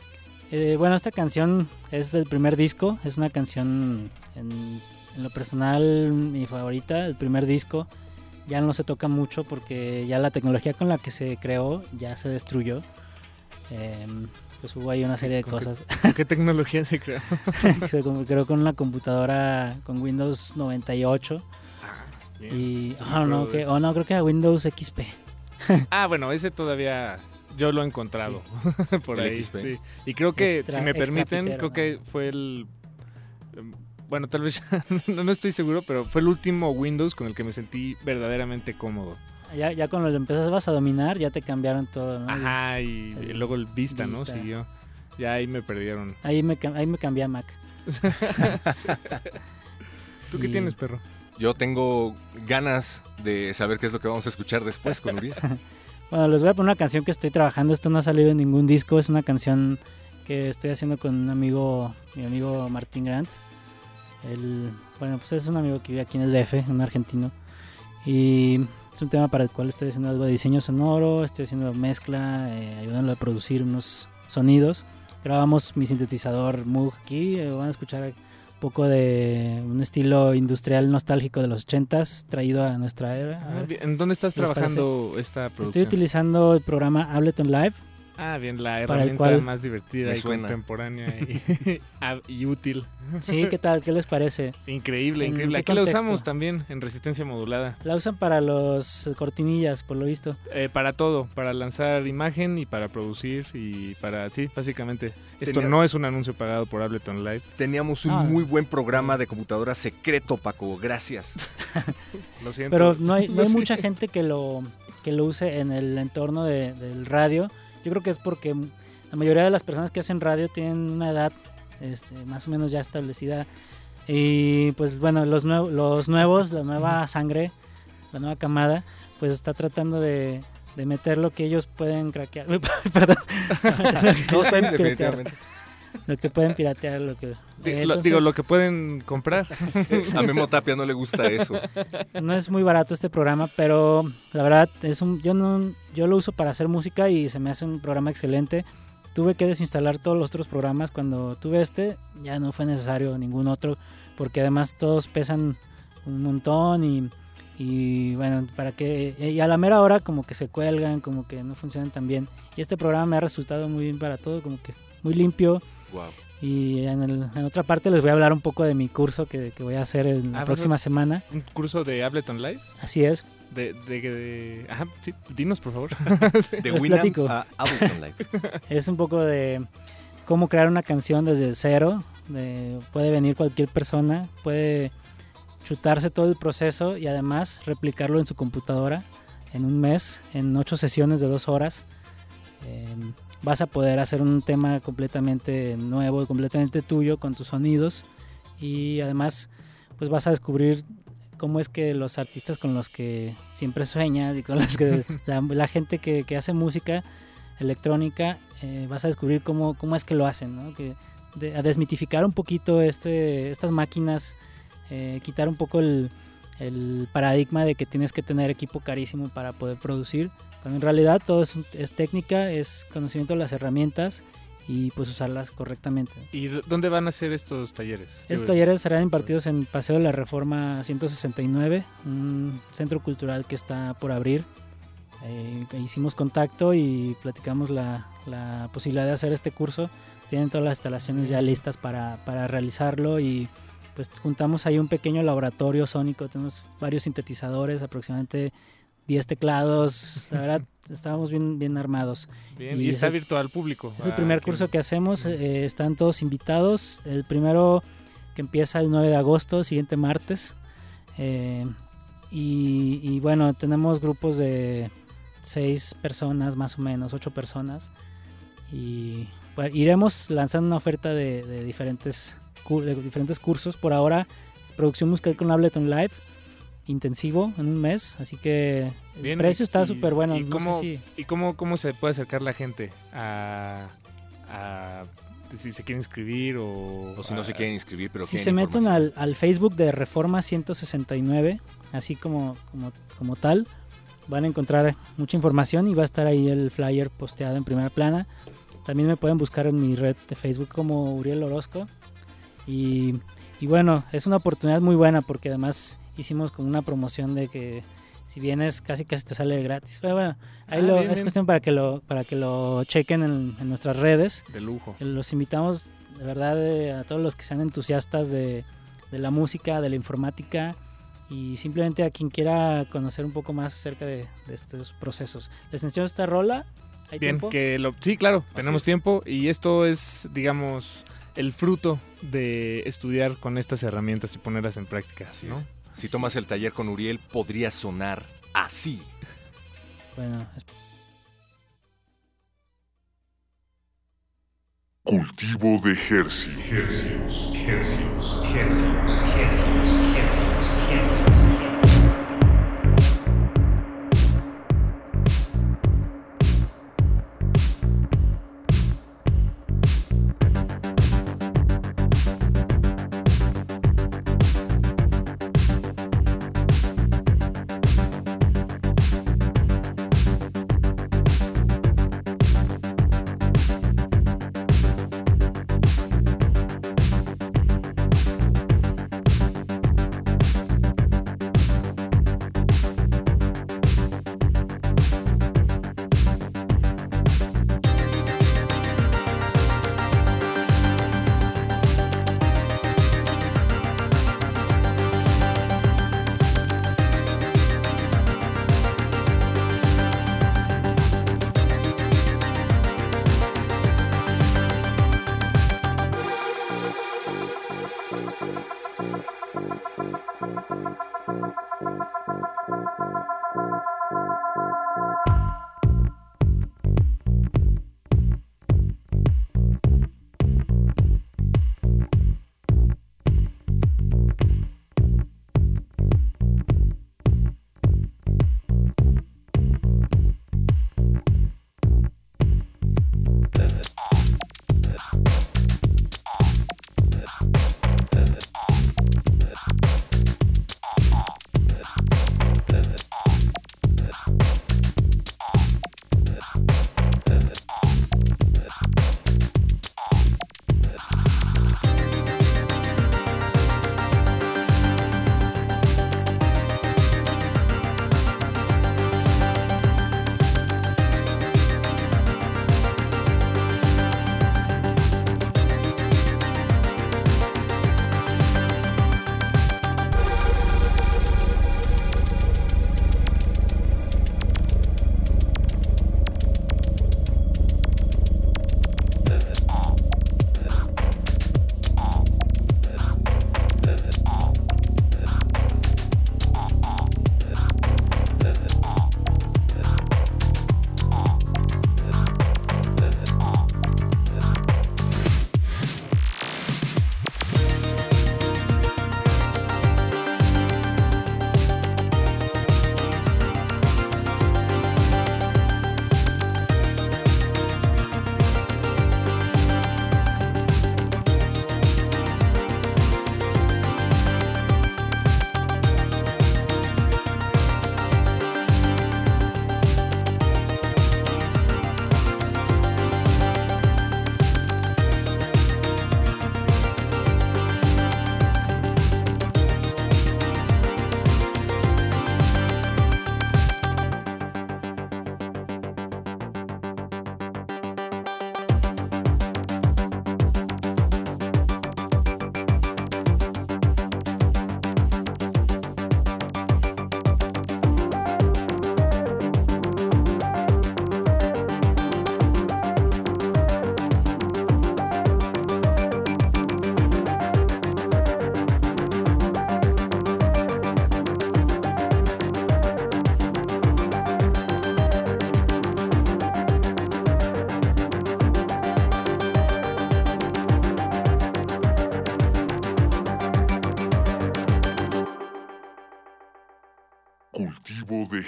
Eh, bueno, esta canción es del primer disco, es una canción en, en lo personal mi favorita, el primer disco. Ya no se toca mucho porque ya la tecnología con la que se creó ya se destruyó. Em, pues hubo ahí una serie de ¿Con qué- cosas. ¿Con ¿Qué *laughs* tecnología se creó? *laughs* se creó con una computadora con Windows 98 Bien. y oh, no, que, oh, no, creo que era Windows XP. *laughs* Ah, bueno, ese todavía yo lo he encontrado por El ahí. XP. sí. Y creo que, Extra- si me permiten, pitero, creo que fue el... em, Bueno, tal vez ya no, no estoy seguro, pero fue el último Windows con el que me sentí verdaderamente cómodo. Ya, ya cuando lo empezabas a dominar ya te cambiaron todo, ¿no? Ajá, y, el y luego el Vista, ¿no? Siguió. Ya ahí me perdieron. Ahí me, ahí me cambié a Mac. *laughs* ¿Tú qué Y- tienes, perro? Yo tengo ganas de saber qué es lo que vamos a escuchar después con Uriel. *laughs* Bueno, les voy a poner una canción que estoy trabajando. Esto no ha salido en ningún disco. Es una canción que estoy haciendo con un amigo, mi amigo Martín Grant. Él, bueno, pues es un amigo que vive aquí en el DF, un argentino. Y es un tema para el cual estoy haciendo algo de diseño sonoro, estoy haciendo mezcla, eh, ayudándolo a producir unos sonidos. Grabamos mi sintetizador Moog aquí. eh, van a escuchar un poco de un estilo industrial nostálgico de los 80s traído a nuestra era. A Ah, ¿En dónde estás ¿les trabajando esta producción? Estoy utilizando el programa Ableton Live. Ah, bien, la herramienta cual- más divertida y suena. contemporánea y, *laughs* ah, y útil. Sí, ¿qué tal? ¿Qué les parece? Increíble, ¿En increíble. qué Aquí la contexto? usamos también en resistencia modulada. La usan para los cortinillas, por lo visto. Eh, para todo, para lanzar imagen y para producir y para... Sí, básicamente. Esto Tenía- no es un anuncio pagado por Ableton Live. Teníamos un Ah. muy buen programa de computadora secreto, Paco. Gracias. *laughs* Lo siento. Pero no hay, *laughs* no hay mucha gente que lo, que lo use en el entorno de- del radio. Yo creo que es porque la mayoría de las personas que hacen radio tienen una edad este, más o menos ya establecida. Y pues bueno, los, los nuevos, la nueva sangre, la nueva camada, pues está tratando de, de meter lo que ellos pueden craquear. *laughs* Perdón. *laughs* No, sí, pueden piratear. definitivamente. Lo que pueden piratear, lo que... Eh, lo- digo, lo que pueden comprar. A Memo Tapia no le gusta eso. No es muy barato este programa, pero la verdad es un yo no yo lo uso para hacer música y se me hace un programa excelente. Tuve que desinstalar todos los otros programas cuando tuve este, ya no fue necesario ningún otro porque además todos pesan un montón y y bueno, para que y a la mera hora como que se cuelgan, como que no funcionan tan bien. Y este programa me ha resultado muy bien para todo, como que muy limpio. Wow. Y en, el- en otra parte les voy a hablar un poco de mi curso que, que voy a hacer en la Ah, ¿vas a- próxima semana. Un curso de Ableton Live. Así es. De, de, de- Ajá, sí, dinos, por favor. *laughs* De Winamp a Ableton Live. *laughs* Es un poco de, cómo crear una canción desde cero. de- puede venir cualquier persona, puede chutarse todo el proceso y además replicarlo en su computadora en un mes, en ocho sesiones de dos horas. Eh, vas a poder hacer un tema completamente nuevo, completamente tuyo con tus sonidos y además pues vas a descubrir cómo es que los artistas con los que siempre sueñas y con los que *laughs* la, la gente que, que hace música electrónica eh, vas a descubrir cómo, cómo es que lo hacen, ¿no? que de- a desmitificar un poquito este, estas máquinas, eh, quitar un poco el, el paradigma de que tienes que tener equipo carísimo para poder producir, cuando en realidad todo es, es técnica, es conocimiento de las herramientas y pues usarlas correctamente. ¿Y dónde van a ser estos talleres? Estos talleres serán impartidos en Paseo de la Reforma 169, un centro cultural que está por abrir. Eh, hicimos contacto y platicamos la, la posibilidad de hacer este curso. Tienen todas las instalaciones ya listas para, para realizarlo y pues juntamos ahí un pequeño laboratorio sónico. Tenemos varios sintetizadores, aproximadamente 10 teclados. La verdad, estábamos bien, bien armados. Bien, y, es está el- abierto al público. es el Ah, primer curso que hacemos, eh, están todos invitados. El primero que empieza el 9 de agosto, siguiente martes. Eh, y, y bueno, tenemos grupos de seis personas más o menos, ocho personas. Y bueno, iremos lanzando una oferta de, de diferentes, de diferentes cursos. Por ahora, producción musical con Ableton Live, intensivo en un mes. Así que el Bien, precio y- está súper bueno. ¿Y, no sé cómo, si- y cómo, cómo se puede acercar la gente a, a- si se quiere inscribir o, O si no se quieren inscribir, pero si quieren se meten al, al Facebook de Reforma 169, así como, como, como tal, van a encontrar mucha información y va a estar ahí el flyer posteado en primera plana. También me pueden buscar en mi red de Facebook como Uriel Orozco. Y, y bueno, es una oportunidad muy buena porque además hicimos como una promoción de que si vienes casi casi te sale gratis. Pero bueno, ahí Ah, lo- bien, es bien. cuestión para que lo, para que lo chequen en, en nuestras redes. De lujo. Los invitamos de verdad eh, a todos los que sean entusiastas de, de la música, de la informática y simplemente a quien quiera conocer un poco más acerca de, de estos procesos. Les enseño esta rola. ¿Hay Bien, tiempo? que lo, sí, claro, tenemos es. tiempo y esto es, digamos, el fruto de estudiar con estas herramientas y ponerlas en práctica, ¿no? es. Si tomas el taller con Uriel, podría sonar así. Bueno, es- Cultivo de Hercios. Hercios, hercios, hercios, hercios, hercios,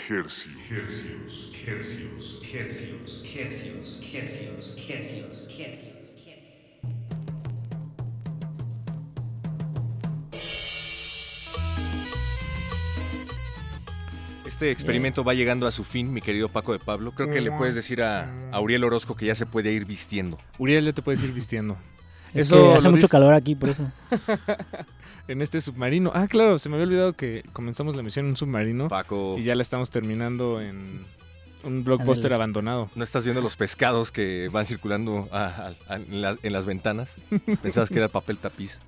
Hercios. Hercios, hercios, hercios, hercios, hercios, hercios, hercios. Este experimento va llegando a su fin, mi querido Paco de Pablo. Creo que le puedes decir a Auriel Orozco que ya se puede ir vistiendo. Uriel, ya te puedes ir vistiendo. Es Eso que hace mucho dice- calor aquí, por eso. *laughs* en este submarino. Ah, claro, se me había olvidado que comenzamos la misión en un submarino Paco, y ya la estamos terminando en un blockbuster abandonado. ¿no estás viendo los pescados que van circulando a- a- a- en, la- en las ventanas? *laughs* Pensabas que era papel tapiz.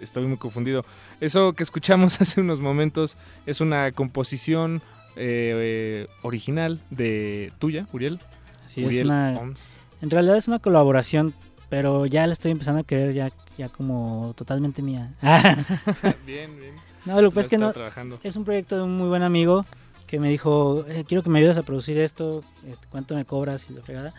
Estoy muy confundido. Eso que escuchamos *laughs* hace unos momentos es una composición eh, eh, original de tuya, Uriel. Sí, es Uriel una, Oms. en realidad es una colaboración, pero ya la estoy empezando a querer ya, ya como totalmente mía. *laughs* bien, bien. no, lo que es que no, trabajando. es un proyecto de un muy buen amigo que me dijo, "Eh, quiero que me ayudes a producir esto, este, cuánto me cobras y la fregada.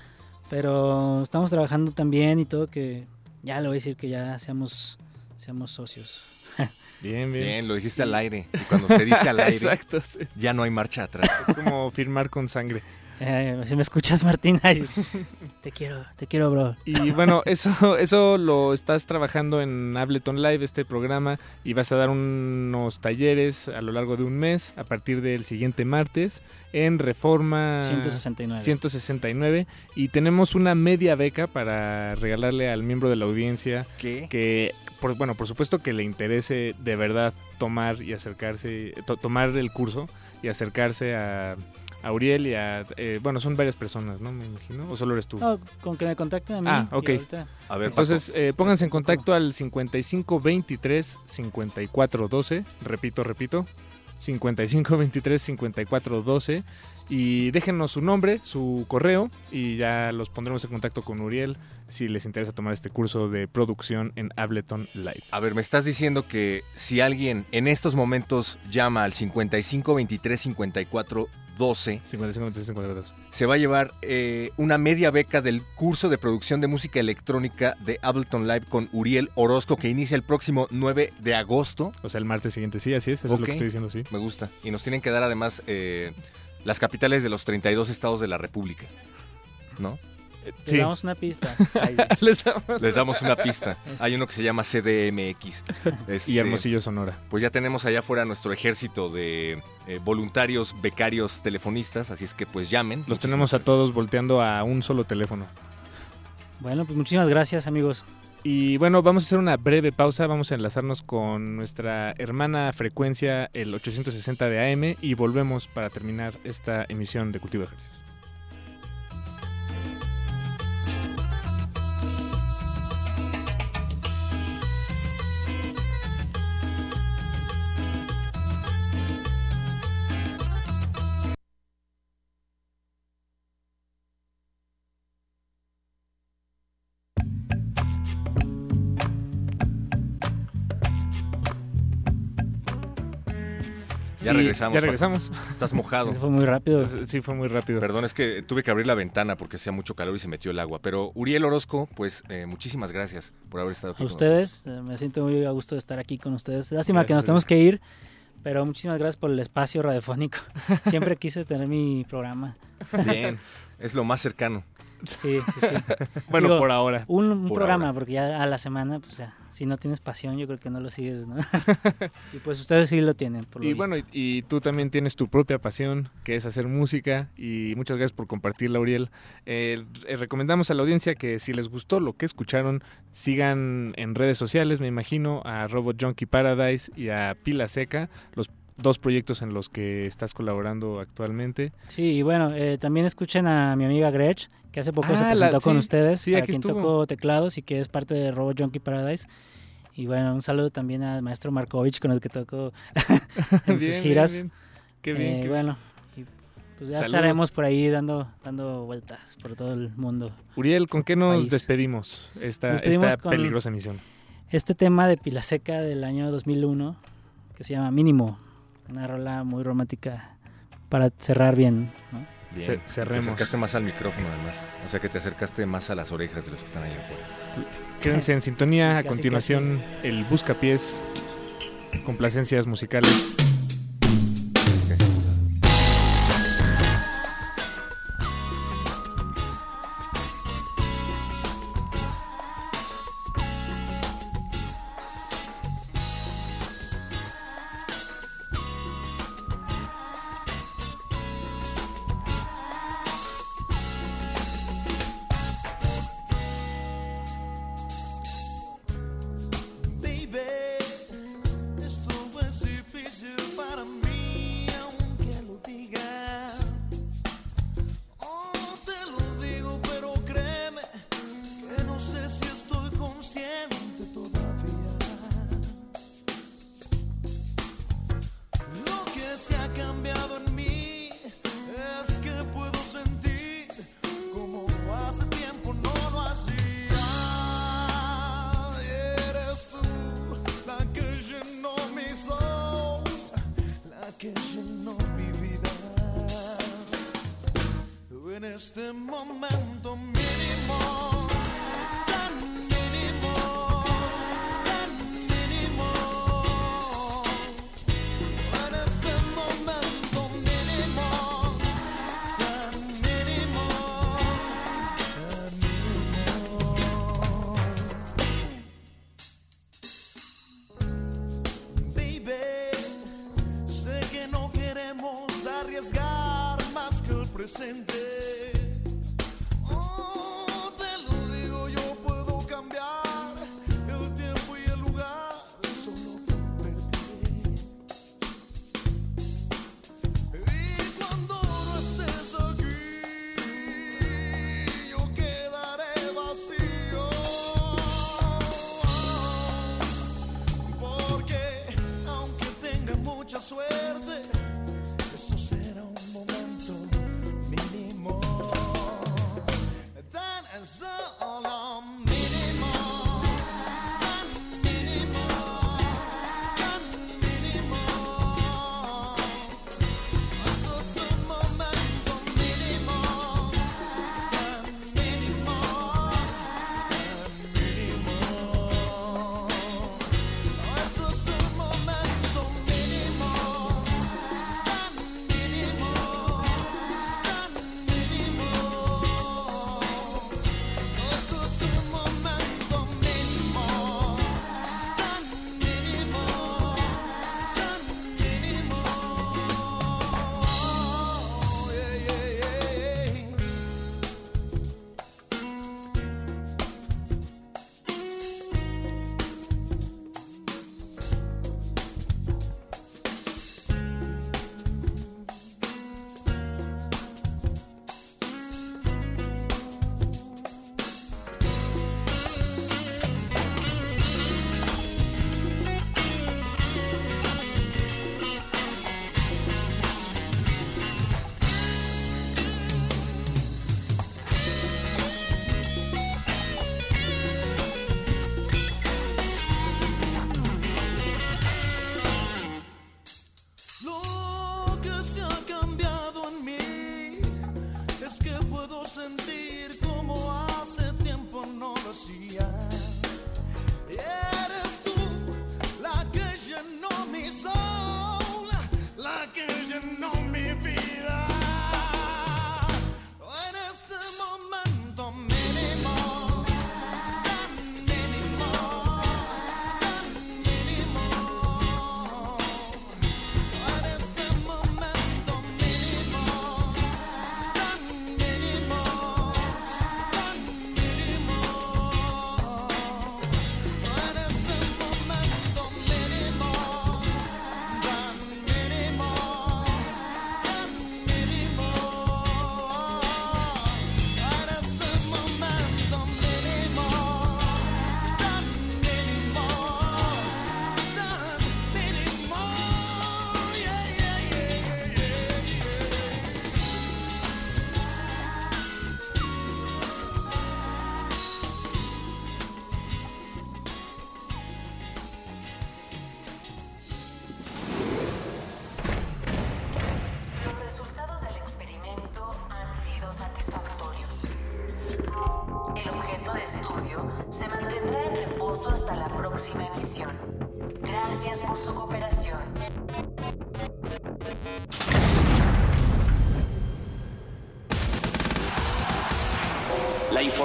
Pero estamos trabajando también y todo que ya le voy a decir que ya seamos, seamos socios. *laughs* Bien, bien. Bien, lo dijiste al aire. Y cuando se dice al *laughs* aire, Exacto, sí. ya no hay marcha atrás. Es como firmar con sangre. Eh, si me escuchas, Martín, ay, *laughs* te quiero, te quiero, bro. Y bueno, eso, eso lo estás trabajando en Ableton Live, este programa, y vas a dar unos talleres a lo largo de un mes, a partir del siguiente martes, en Reforma 169. 169. Y tenemos una media beca para regalarle al miembro de la audiencia ¿Qué? que, por, bueno, por supuesto que le interese de verdad tomar y acercarse, to- tomar el curso y acercarse a, a Uriel y a, eh, bueno, son varias personas, ¿no? Me imagino, o solo eres tú. No, con que me contacten a mí. Ah, y ok. ahorita- A ver, Entonces, eh, pónganse en contacto al 5523 5412. Repito, repito. 5523 5412. Y déjenos su nombre, su correo. Y ya los pondremos en contacto con Uriel si les interesa tomar este curso de producción en Ableton Live. A ver, me estás diciendo que si alguien en estos momentos llama al 55 23 54 12, 55 23 5412. se va a llevar eh, una media beca del curso de producción de música electrónica de Ableton Live con Uriel Orozco que inicia el próximo 9 de agosto. O sea, el martes siguiente. Sí, así es. Eso es lo que estoy diciendo, sí. Me gusta. Y nos tienen que dar además eh, las capitales de los 32 estados de la República. ¿No? Eh, Les sí. damos una pista. *laughs* Ay, Les damos- Les damos una pista. Hay uno que se llama CDMX. Este, Y Hermosillo, Sonora. Pues ya tenemos allá afuera nuestro ejército de eh, voluntarios, becarios, telefonistas, así es que pues llamen. Los tenemos a todos volteando a un solo teléfono. Bueno, pues muchísimas gracias, amigos. Y bueno, vamos a hacer una breve pausa, vamos a enlazarnos con nuestra hermana frecuencia, el 860 de AM, y volvemos para terminar esta emisión de Cultivo de Ejercicios. Ya regresamos. Ya Paco. regresamos. Estás mojado. *laughs* Fue muy rápido. Sí, fue muy rápido. Perdón, es que tuve que abrir la ventana porque hacía mucho calor y se metió el agua. Pero Uriel Orozco, pues eh, muchísimas gracias por haber estado aquí. A con ustedes, eh, me siento muy a gusto de estar aquí con ustedes. Lástima Gracias, que nos tenemos que ir, pero muchísimas gracias por el espacio radiofónico. *laughs* Siempre quise tener mi programa. Bien, es lo más cercano. Sí, sí, sí. *laughs* bueno, Digo, por ahora. Un, un Por programa, ahora. porque ya a la semana, pues ya, si no tienes pasión, yo creo que no lo sigues, ¿no? *laughs* y pues ustedes sí lo tienen, por lo Y visto. bueno, y, y tú también tienes tu propia pasión, que es hacer música, y muchas gracias por compartirla, Uriel. Eh, eh, recomendamos a la audiencia que si les gustó lo que escucharon, sigan en redes sociales, me imagino, a Robot Junkie Paradise y a Pila Seca, los dos proyectos en los que estás colaborando actualmente. Sí, y bueno, eh, también escuchen a mi amiga Gretch, que hace poco se Ah, la- presentó con sí, ustedes, sí, para aquí quien estuvo. tocó teclados y que es parte de Robot Junkie Paradise. Y bueno, un saludo también al maestro Markovich con el que tocó *laughs* en sus Bien, giras. bien, bien. Qué bien, Eh, qué bueno, y pues ya Saludos. estaremos por ahí dando, dando vueltas por todo el mundo. Uriel, ¿con qué nos país. despedimos esta, despedimos esta peligrosa misión? Este tema de Pila Seca del año 2001, que se llama Mínimo, una rola muy romántica para cerrar bien, ¿no? Bien. Ce- Te cerremos. acercaste más al micrófono, además. O sea que te acercaste más a las orejas de los que están ahí afuera. Quédense en sintonía. A Casi, continuación, el Buscapiés. Complacencias musicales.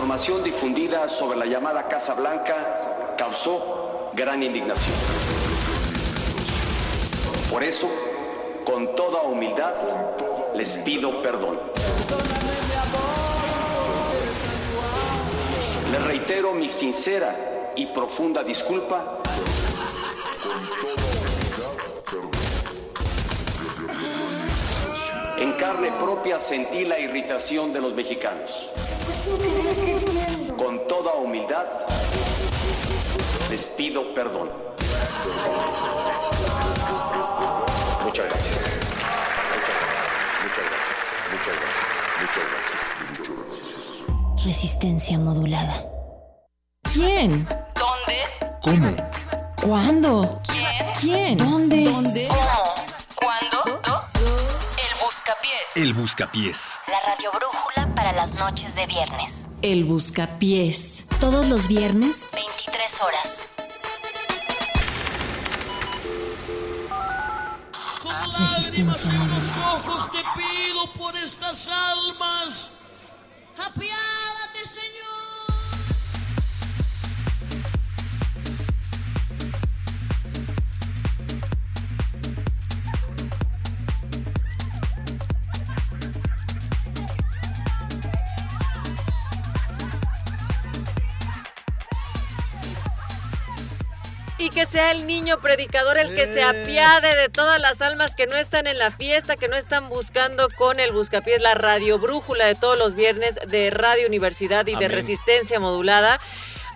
información difundida sobre la llamada Casa Blanca causó gran indignación. Por eso, con toda humildad, les pido perdón. Les reitero mi sincera y profunda disculpa. En carne propia sentí la irritación de los mexicanos. Con toda humildad, les pido perdón. Muchas gracias. Muchas gracias. Muchas gracias. Muchas gracias. Muchas gracias. Muchas gracias. Resistencia modulada. ¿Quién? ¿Dónde? ¿Cómo? ¿Cuándo? ¿Quién? ¿Quién? ¿Dónde? ¿Dónde? Buscapiés. El buscapiés. La radio brújula para las noches de viernes. El buscapiés. Todos los viernes, 23 horas. Resistencia modulada. ojos te pido por estas almas. Apiádate, Señor. Que sea el niño predicador el que se apiade de todas las almas que no están en la fiesta, que no están buscando con el buscapiés la radio brújula de todos los viernes de Radio Universidad y de. Resistencia Modulada.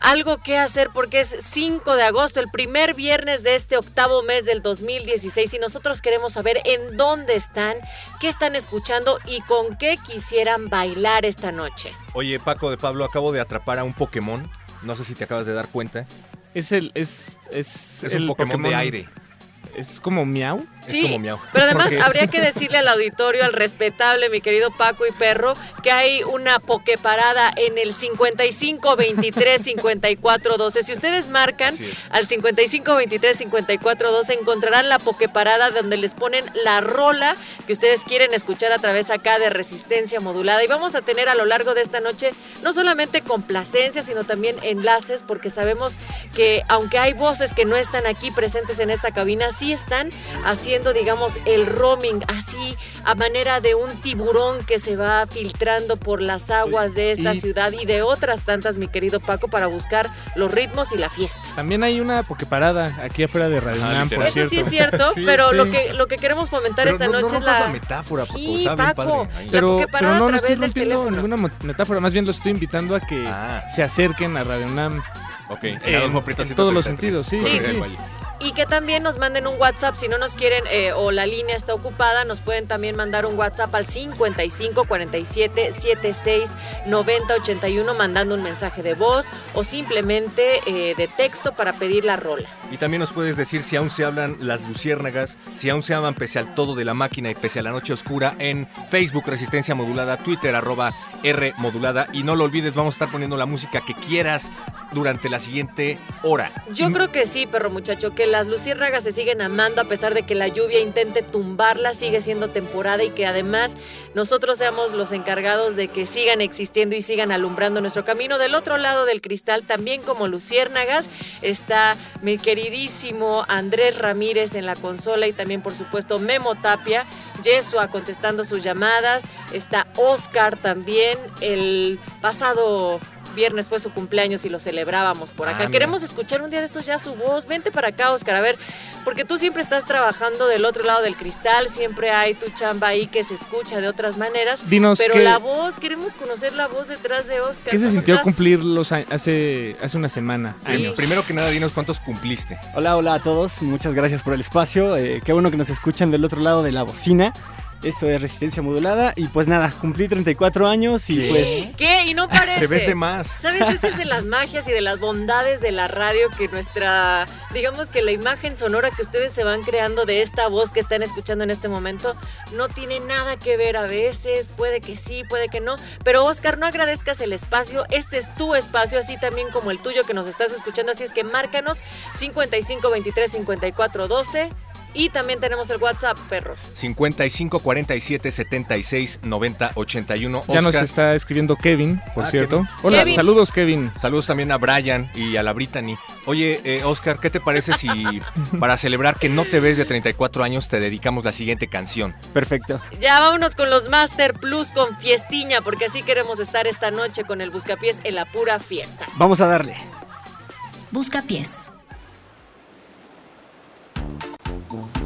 Algo que hacer porque es 5 de agosto, el primer viernes de este octavo mes del 2016 y nosotros queremos saber en dónde están, qué están escuchando y con qué quisieran bailar esta noche. Oye, Paco de Pablo, acabo de atrapar a un Pokémon. No sé si te acabas de dar cuenta. Es el. Es, es, Es el un Pokémon, de aire. Es como miau. Sí, como miau. pero además habría que decirle al auditorio, al respetable, mi querido Paco y Perro, que hay una pokeparada en el 55 23 54 12. Si ustedes marcan es. al 55 23 54 12 encontrarán la pokeparada donde les ponen la rola que ustedes quieren escuchar a través acá de resistencia modulada. Y vamos a tener a lo largo de esta noche no solamente complacencias, sino también enlaces, porque sabemos que aunque hay voces que no están aquí presentes en esta cabina, sí están haciendo, digamos, el roaming así a manera de un tiburón que se va filtrando por las aguas de esta Y- ciudad y de otras tantas, mi querido Paco, para buscar los ritmos y la fiesta. También hay una pokeparada aquí afuera de Radio UNAM, por. Eso cierto. sí es cierto, *laughs* Sí, pero sí. lo que lo que queremos fomentar Pero esta no- no noche es rompas la la metáfora, Paco, Sí, bien Paco. padre. Ahí. La Pero, pero no, a no través estoy del rompiendo ninguna metáfora, más bien lo estoy invitando a que Ah. se acerquen a Radio UNAM. Ok, en En- todos los 133, sentidos, sí, sí, sí. Y que también nos manden un WhatsApp si no nos quieren eh, o la línea está ocupada, nos pueden también mandar un WhatsApp al 55 47 76 90 81 mandando un mensaje de voz o simplemente eh, de texto para pedir la rola. Y también nos puedes decir si aún se hablan las luciérnagas, si aún se aman pese al todo de la máquina y pese a la noche oscura en Facebook Resistencia Modulada, Twitter arroba R Modulada. Y no lo olvides, vamos a estar poniendo la música que quieras durante la siguiente hora. Yo creo que sí, perro muchacho, que las luciérnagas se siguen amando a pesar de que la lluvia intente tumbarla, sigue siendo temporada y que además nosotros seamos los encargados de que sigan existiendo y sigan alumbrando nuestro camino. Del otro lado del cristal, también como luciérnagas, está mi queridísimo Andrés Ramírez en la consola y también por supuesto Memo Tapia, Yesua contestando sus llamadas, está Oscar también, el pasado viernes fue su cumpleaños y lo celebrábamos por Ah, acá. mira. Queremos escuchar un día de estos ya su voz. Vente para acá, Oscar, a ver, porque tú siempre estás trabajando del otro lado del cristal, siempre hay tu chamba ahí que se escucha de otras maneras. Dinos pero la voz, queremos conocer la voz detrás de Oscar. ¿Qué se ¿Cómo sintió estás? cumplir los a- hace, hace una semana? Sí. años? Primero que nada, dinos cuántos cumpliste. Hola, hola a todos, muchas gracias por el espacio. eh, qué bueno que nos escuchan del otro lado de la bocina. Esto es Resistencia Modulada y pues nada, cumplí 34 años y ¿Qué? pues... ¿Qué? Y no parece. Te ves de más. ¿Sabes? Esa es de las magias y de las bondades de la radio que nuestra, digamos que la imagen sonora que ustedes se van creando de esta voz que están escuchando en este momento no tiene nada que ver a veces, puede que sí, puede que no, pero Oscar, no agradezcas el espacio, este es tu espacio, así también como el tuyo que nos estás escuchando, así es que márcanos 55 23 54 12 y también tenemos el WhatsApp, perro. 55 47 76 90 81. Ya nos Oscar, está escribiendo Kevin, por Ah, cierto. Kevin. Hola, Kevin. saludos Kevin. Saludos también a Brian y a la Brittany. Oye, eh, Oscar, ¿qué te parece si *laughs* para celebrar que no te ves de 34 años te dedicamos la siguiente canción? Perfecto. Ya vámonos con los Master Plus con Fiestiña, porque así queremos estar esta noche con el Buscapiés en la pura fiesta. Vamos a darle. Busca pies.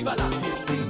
¡Viva la fiestiña!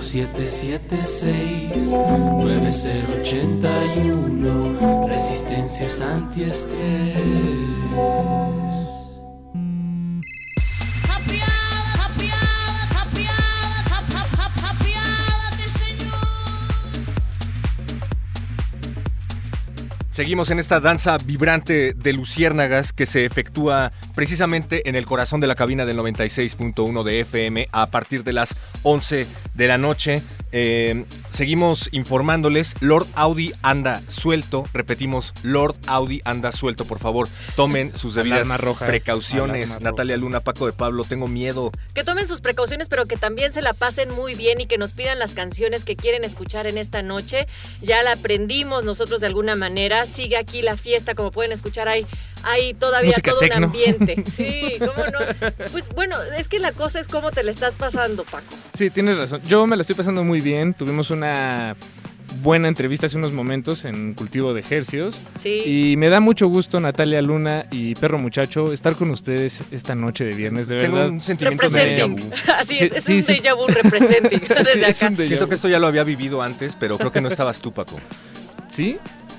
554776-9081. Resistencias antiestrés. Seguimos en esta danza vibrante de luciérnagas que se efectúa precisamente en el corazón de la cabina del 96.1 de FM a partir de las 11 de la noche. Eh, seguimos informándoles, Lord Audi anda suelto, repetimos, Lord Audi anda suelto, por favor, tomen *laughs* sus debidas roja. precauciones. Roja. Natalia Luna, Paco de Pablo, tengo miedo. Que tomen sus precauciones, pero que también se la pasen muy bien y que nos pidan las canciones que quieren escuchar en esta noche. Ya la aprendimos nosotros de alguna manera. Sigue aquí la fiesta, como pueden escuchar, hay, hay todavía Música todo tecno. un ambiente. *laughs* Sí, cómo no. Pues bueno, es que la cosa es cómo te la estás pasando, Paco. Sí, tienes razón. Yo me la estoy pasando muy bien. Tuvimos una buena entrevista hace unos momentos en Cultivo de Hercios. Sí. Y me da mucho gusto, Natalia Luna y Perro Muchacho, estar con ustedes esta noche de viernes, de Tengo verdad. un sentimiento de déjà Representing. vu. *laughs* Así Sí, es, es sí, un sí. déjà vu representing *laughs* desde acá. Siento que esto ya lo había vivido antes, pero creo que no estabas tú, Paco. ¿Sí?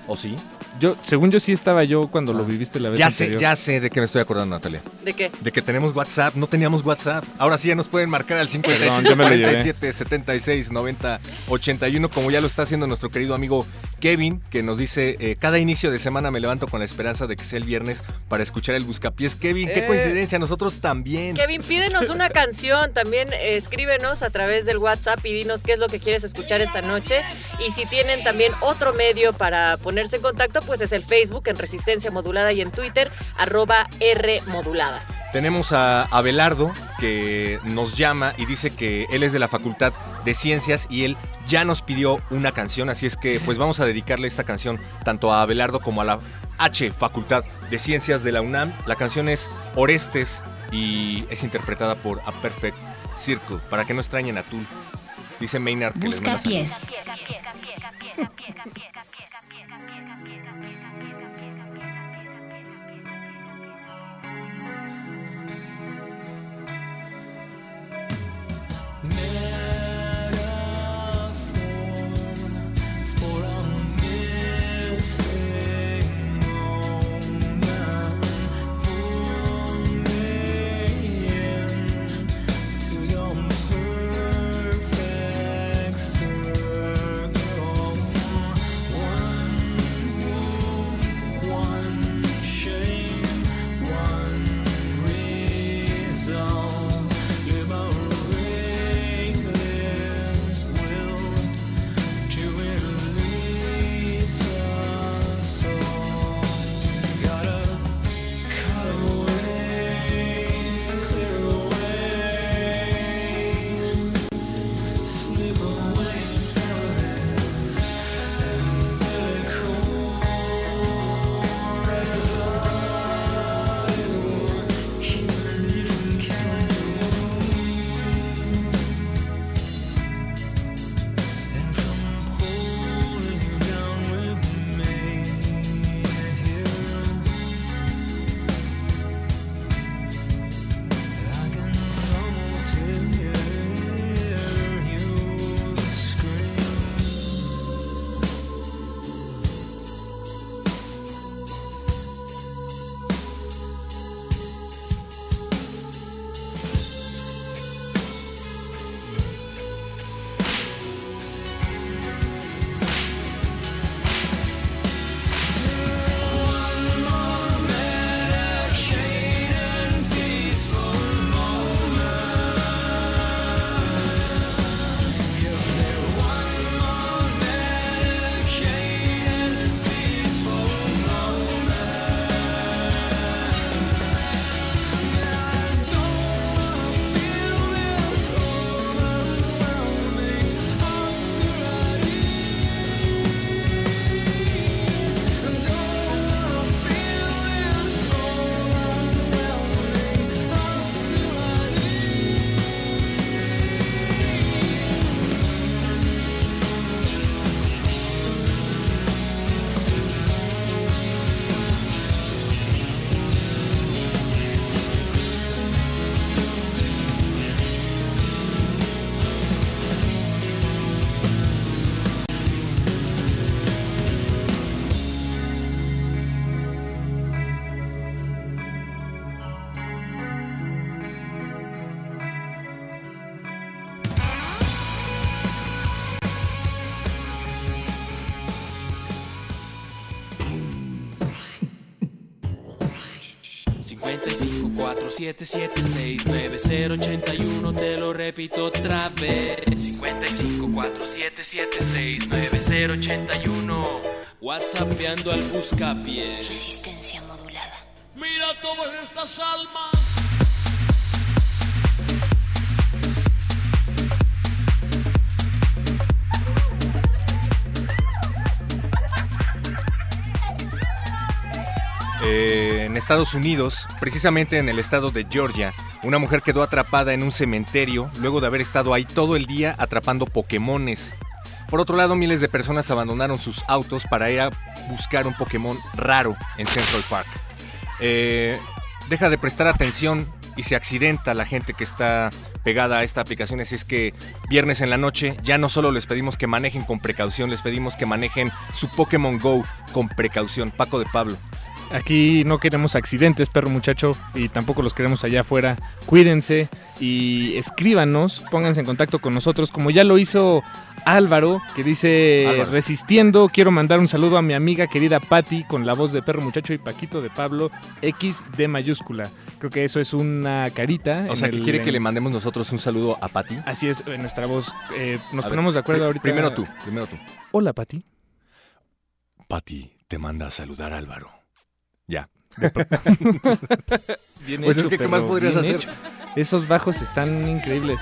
¿O sí? Yo, según yo sí estaba yo cuando lo viviste la vez Ya sé, anterior. ya sé de qué me estoy acordando, Natalia. ¿De qué? De que tenemos WhatsApp, no teníamos WhatsApp. Ahora sí ya nos pueden marcar al 55 Perdón, yo me lo llevé. 47 76 90 81, como ya lo está haciendo nuestro querido amigo Kevin, que nos dice, eh, cada inicio de semana me levanto con la esperanza de que sea el viernes para escuchar el Buscapiés. Kevin, qué Eh. coincidencia, nosotros también. Kevin, pídenos una *laughs* canción, también eh, escríbenos a través del WhatsApp y dinos qué es lo que quieres escuchar esta noche. Y si tienen también otro medio para ponerse en contacto, pues es el Facebook en Resistencia Modulada y en Twitter, arroba R Modulada. Tenemos a Abelardo que nos llama y dice que él es de la Facultad de Ciencias y él ya nos pidió una canción, así es que pues vamos a dedicarle esta canción tanto a Abelardo como a la H Facultad de Ciencias de la UNAM. La canción es Orestes y es interpretada por A Perfect Circle, para que no extrañen a Tul. Dice Maynard que les Busca pies. 5547769081 te lo repito otra vez. 5547769081 WhatsAppeando al buscapié Resistencia modulada. Mira todas estas almas Estados Unidos, precisamente en el estado de Georgia, una mujer quedó atrapada en un cementerio luego de haber estado ahí todo el día atrapando Pokémones. Por otro lado, miles de personas abandonaron sus autos para ir a buscar un Pokémon raro en Central Park. Eh, deja de prestar atención y se accidenta la gente que está pegada a esta aplicación. Así es que viernes en la noche ya no solo les pedimos que manejen con precaución, les pedimos que manejen su Pokémon Go con precaución. Paco de Pablo. Aquí no queremos accidentes, perro muchacho, y tampoco los queremos allá afuera. Cuídense y escríbanos, pónganse en contacto con nosotros, como ya lo hizo Álvaro, que dice Álvaro. resistiendo. Quiero mandar un saludo a mi amiga querida Patti con la voz de perro muchacho y Paquito de Pablo X de mayúscula. Creo que eso es una carita. O sea, que el- quiere que le mandemos nosotros un saludo a Pati. Así es, en nuestra voz. eh, nos A ver, ponemos de acuerdo ahorita. Primero tú, primero tú. Hola, Pati. Pati te manda a saludar Álvaro. *laughs* Bien pues hecho, es que, ¿qué más podrías hacer? hecho. Esos bajos están increíbles.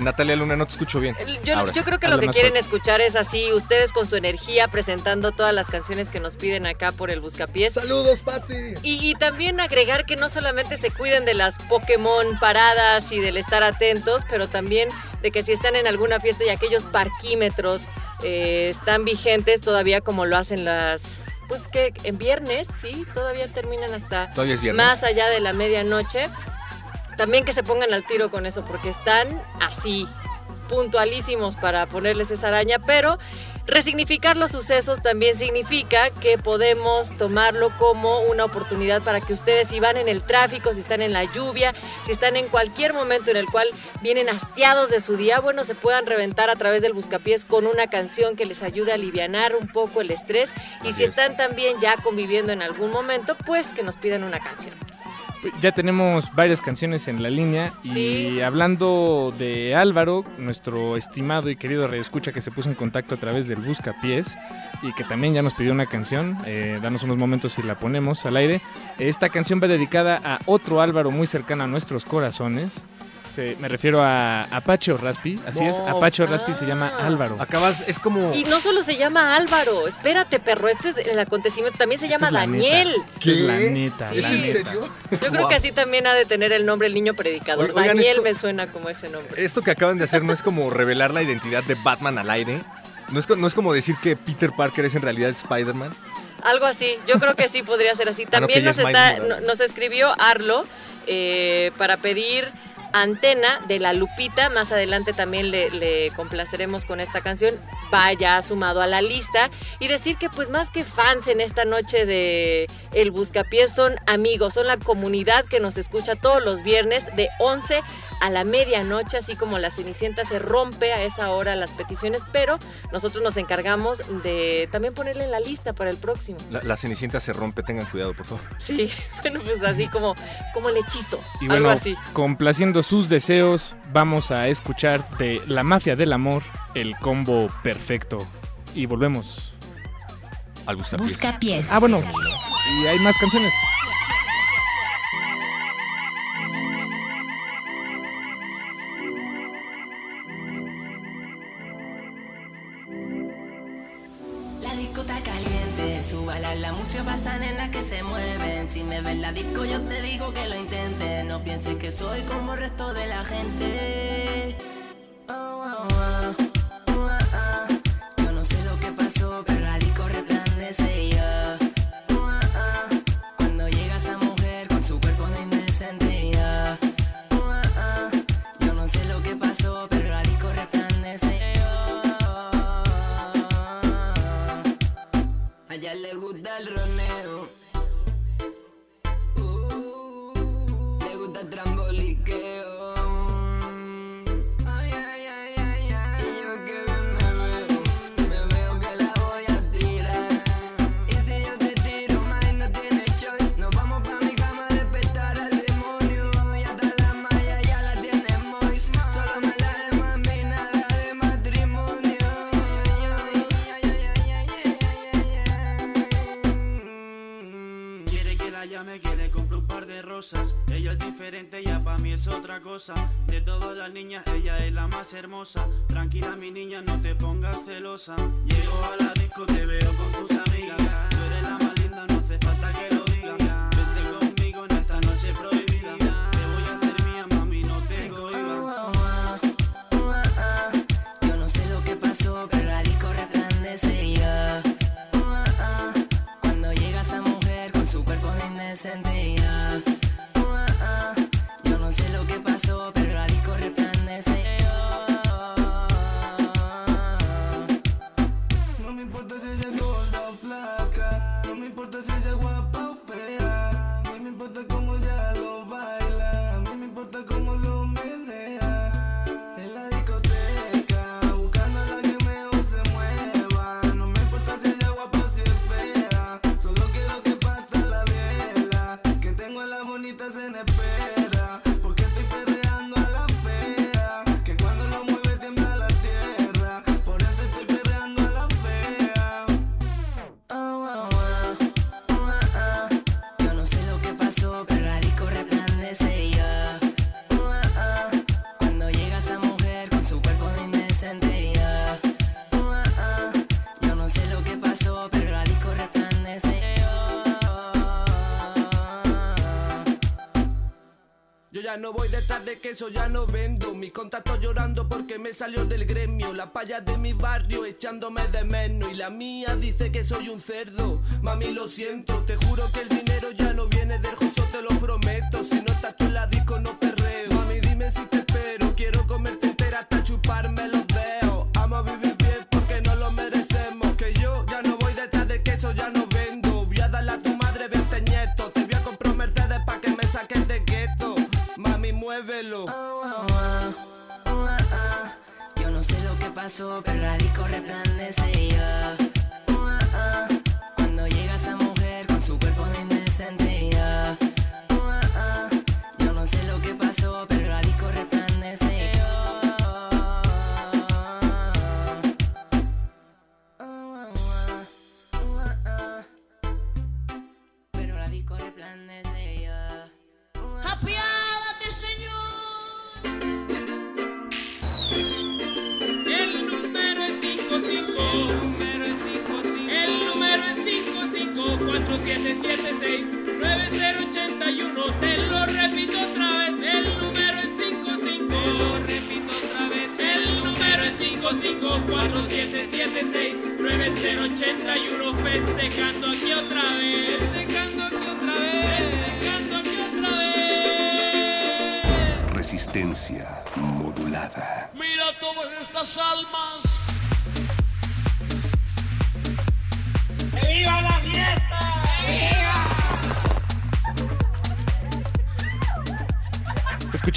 Natalia Luna, no te escucho bien. Yo, Ahora yo sí. creo que lo que quieren escuchar es así, ustedes con su energía presentando todas las canciones que nos piden acá por el Buscapiés. ¡Saludos, Pati! Y, y también agregar que no solamente se cuiden de las Pokémon paradas y del estar atentos, pero también de que si están en alguna fiesta y aquellos parquímetros eh, están vigentes todavía como lo hacen las... Pues que en viernes, sí, todavía terminan hasta Todavía es viernes. más allá de la medianoche. También que se pongan al tiro con eso, porque están así, puntualísimos para ponerles esa araña, pero resignificar los sucesos también significa que podemos tomarlo como una oportunidad para que ustedes si van en el tráfico, si están en la lluvia, si están en cualquier momento en el cual vienen hastiados de su día, bueno, se puedan reventar a través del buscapiés con una canción que les ayude a alivianar un poco el estrés y Así si es. están también ya conviviendo en algún momento, pues que nos pidan una canción. Ya tenemos varias canciones en la línea y Sí. hablando de Álvaro, nuestro estimado y querido escucha que se puso en contacto a través del Buscapiés y que también ya nos pidió una canción, eh, danos unos momentos y la ponemos al aire. Esta canción va dedicada a otro Álvaro muy cercano a nuestros corazones. Se- me refiero a Apache o Raspi, así es. Apache o Raspi se llama Álvaro. Acabas, es como... Y no solo se llama Álvaro, espérate, perro, este es el acontecimiento, también se llama es Daniel. Esta es la neta, Sí. la ¿Es en neta. Yo creo que así también ha de tener el nombre el niño predicador. Oigan, Daniel esto- me suena como ese nombre. Esto que acaban de hacer no es como revelar la identidad de Batman al aire. No es, no es como decir que Peter Parker es en realidad Spider-Man. Algo así, yo creo que sí podría ser así. Ah, no, que También nos, es está, nos escribió Arlo eh, para pedir Antena de la Lupita. Más adelante también le, le complaceremos con esta canción. Vaya sumado a la lista. Y decir que pues más que fans en esta noche de El Buscapiés son amigos, son la comunidad que nos escucha todos los viernes de 11 a la medianoche, así como la Cenicienta se rompe a esa hora las peticiones, pero nosotros nos encargamos de también ponerle en la lista para el próximo. La, la cenicienta se rompe, tengan cuidado, por favor. Sí, *laughs* bueno, pues así como, como el hechizo, Y algo bueno, así. complaciendo sus deseos, vamos a escuchar de La Mafia del Amor el combo perfecto. Y volvemos. Al buscapiés. Buscapiés. Ah, bueno, y hay más canciones. Súbala la música pasan en la que se mueven. Si me ven la disco, yo te digo que lo intentes. No pienses que soy como el resto de la gente. Oh, oh, oh, ella le gusta el roneo. Ella es diferente, ella pa' mí es otra cosa. De todas las niñas, ella es la más hermosa. Tranquila, mi niña, no te pongas celosa. Llego a la disco, te veo con tus amigas. Tú eres la más linda, no hace falta que lo digas. Vente conmigo en esta noche prohibida. Te voy a hacer mía, mami, no te cohibas. Yo no sé lo que pasó, pero la disco resplandece ya. Cuando llega esa mujer con su cuerpo de indecente voy detrás de queso, ya no vendo. Mi contacto llorando porque me salió del gremio. La paya de mi barrio echándome de menos. Y la mía dice que soy un cerdo. Mami, lo siento, te juro que el dinero ya no viene del justo, te lo prometo. Si no estás tú en la disco,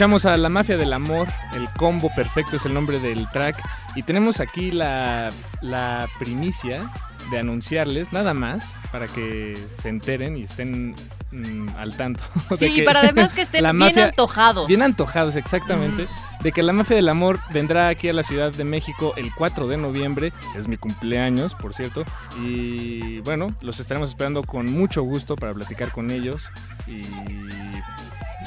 Escuchamos a La Mafia del Amor, el combo perfecto es el nombre del track. Y tenemos aquí la, la primicia de anunciarles, nada más, para que se enteren y estén mm, al tanto. *laughs* O sea Sí, que para además que estén *laughs* la bien antojados. Bien antojados, exactamente. De que la Mafia del Amor vendrá aquí a la Ciudad de México el 4 de noviembre. Es mi cumpleaños, por cierto. Y bueno, los estaremos esperando con mucho gusto para platicar con ellos y,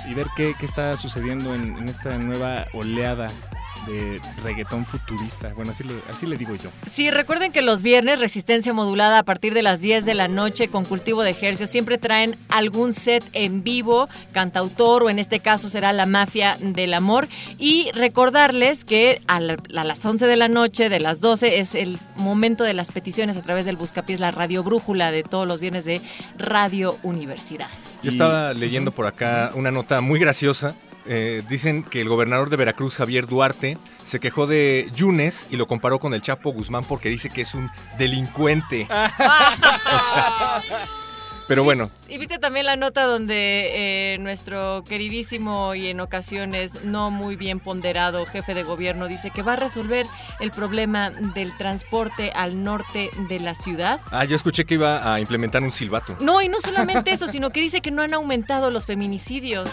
y ver qué, qué está sucediendo en, en esta nueva oleada de reggaetón futurista. Bueno, así, lo- así le digo yo. Sí, recuerden que los viernes Resistencia Modulada a partir de las 10 de la noche con cultivo de ejercicios siempre traen algún set en vivo, cantautor o en este caso será la Mafia del Amor. Y recordarles que a, la- a las 11 de la noche, de las 12, es el momento de las peticiones a través del Buscapiés, la Radio Brújula de todos los viernes de Radio Universidad. Yo estaba leyendo por acá una nota muy graciosa. Eh, dicen que el gobernador de Veracruz, Javier Duarte, se quejó de Yunes y lo comparó con el Chapo Guzmán porque dice que es un delincuente. *laughs* O sea, pero bueno, Y viste también la nota donde eh, nuestro queridísimo y en ocasiones no muy bien ponderado jefe de gobierno dice que va a resolver el problema del transporte al norte de la ciudad. ah, yo escuché que iba a implementar un silbato. No, y no solamente eso, sino que dice que no han aumentado los feminicidios.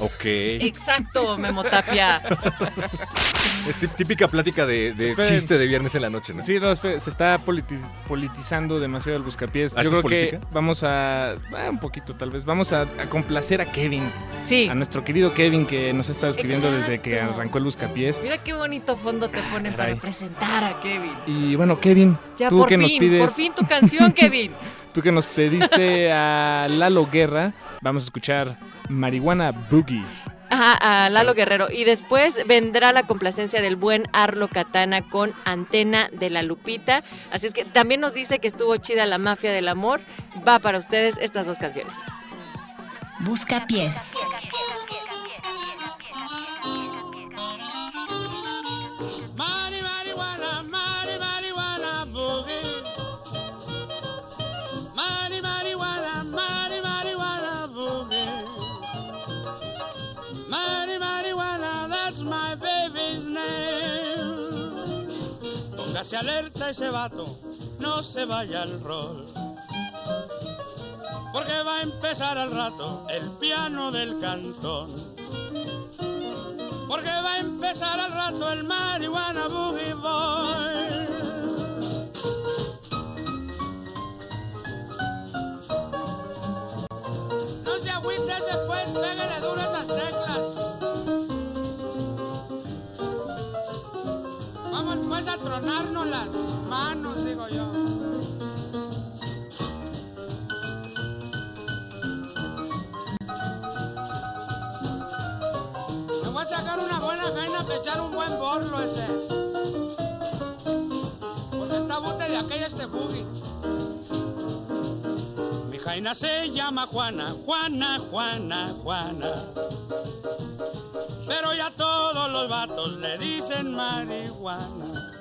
Ok. Exacto, Memo Tapia. *laughs* Es tí- típica plática de, chiste de viernes en la noche, ¿no? Sí, no, espera, se está politi- politizando demasiado el buscapiés. ¿Ah, Yo creo que vamos a, ah, un poquito tal vez, vamos a, a complacer a Kevin. Sí. A nuestro querido Kevin que nos ha estado escribiendo desde que arrancó el buscapiés. Mira qué bonito fondo te ponen para presentar a Kevin. Y bueno, Kevin, Ya tú por que nos fin, pides, por fin tu canción, *laughs* Kevin. tú que nos pediste a Lalo Guerra, vamos a escuchar Marihuana Boogie. Ajá, a Lalo Guerrero. Y después vendrá la complacencia del buen Arlo Katana con Antena de la Lupita. Así es que también nos dice que estuvo chida la mafia del amor. Va para ustedes estas dos canciones. Busca pies. My baby's name. Póngase alerta ese vato, no se vaya al rol. Porque va a empezar al rato el piano del cantón. Porque va a empezar al rato el marihuana boogie boy. No se agüite pues, pégale duro esas teclas. A tronarnos las manos, digo yo. Me voy a sacar una buena jaina para echar un buen borlo ese. Porque está bote de aquella este boogie. Mi jaina se llama Juana, Juana, Juana, Juana. Pero ya todos los vatos le dicen marihuana.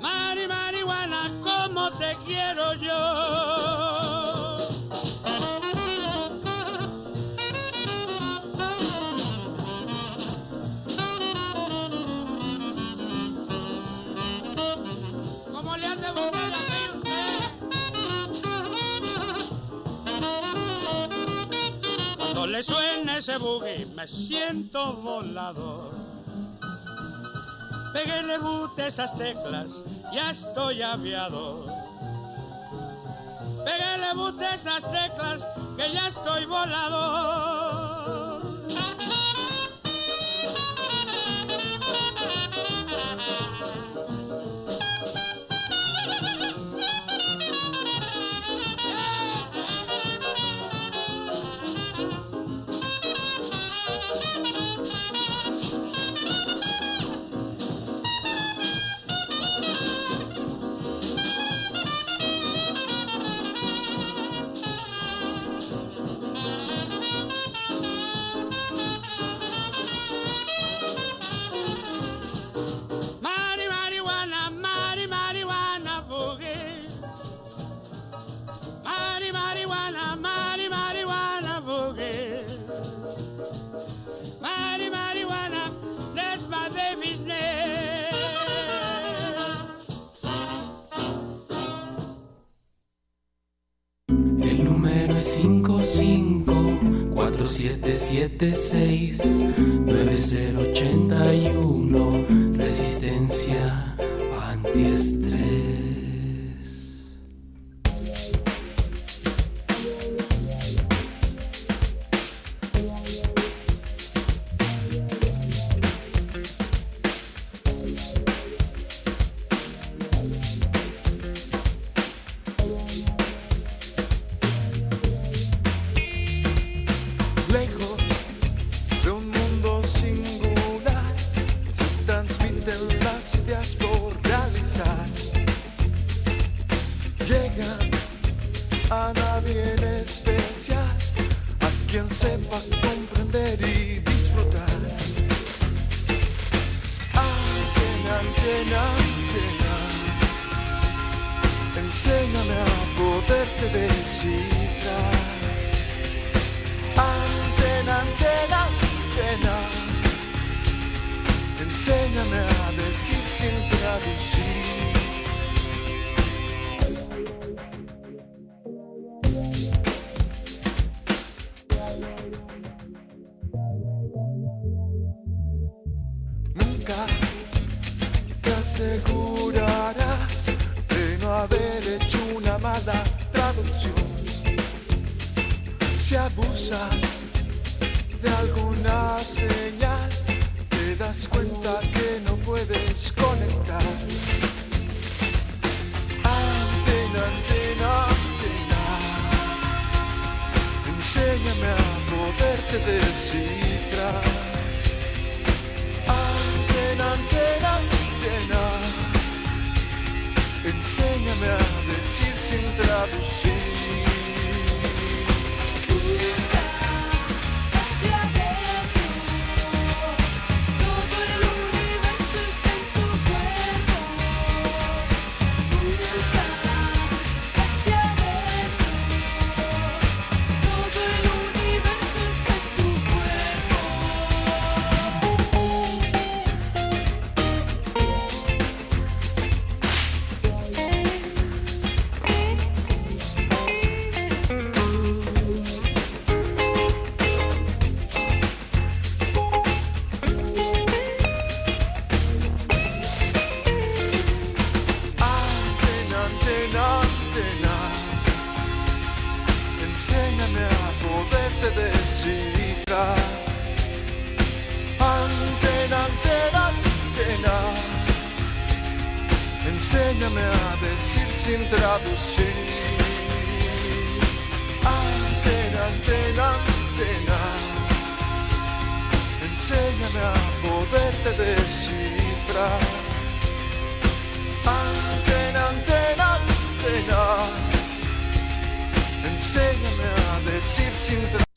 Mari, marihuana, como te quiero yo. ¿Cómo le hace? Cuando le suena ese boogie me siento volador. Péguele bute esas teclas, ya estoy aviador. Péguele bute esas teclas, que ya estoy volador. 554776-9081. Resistencia decir sin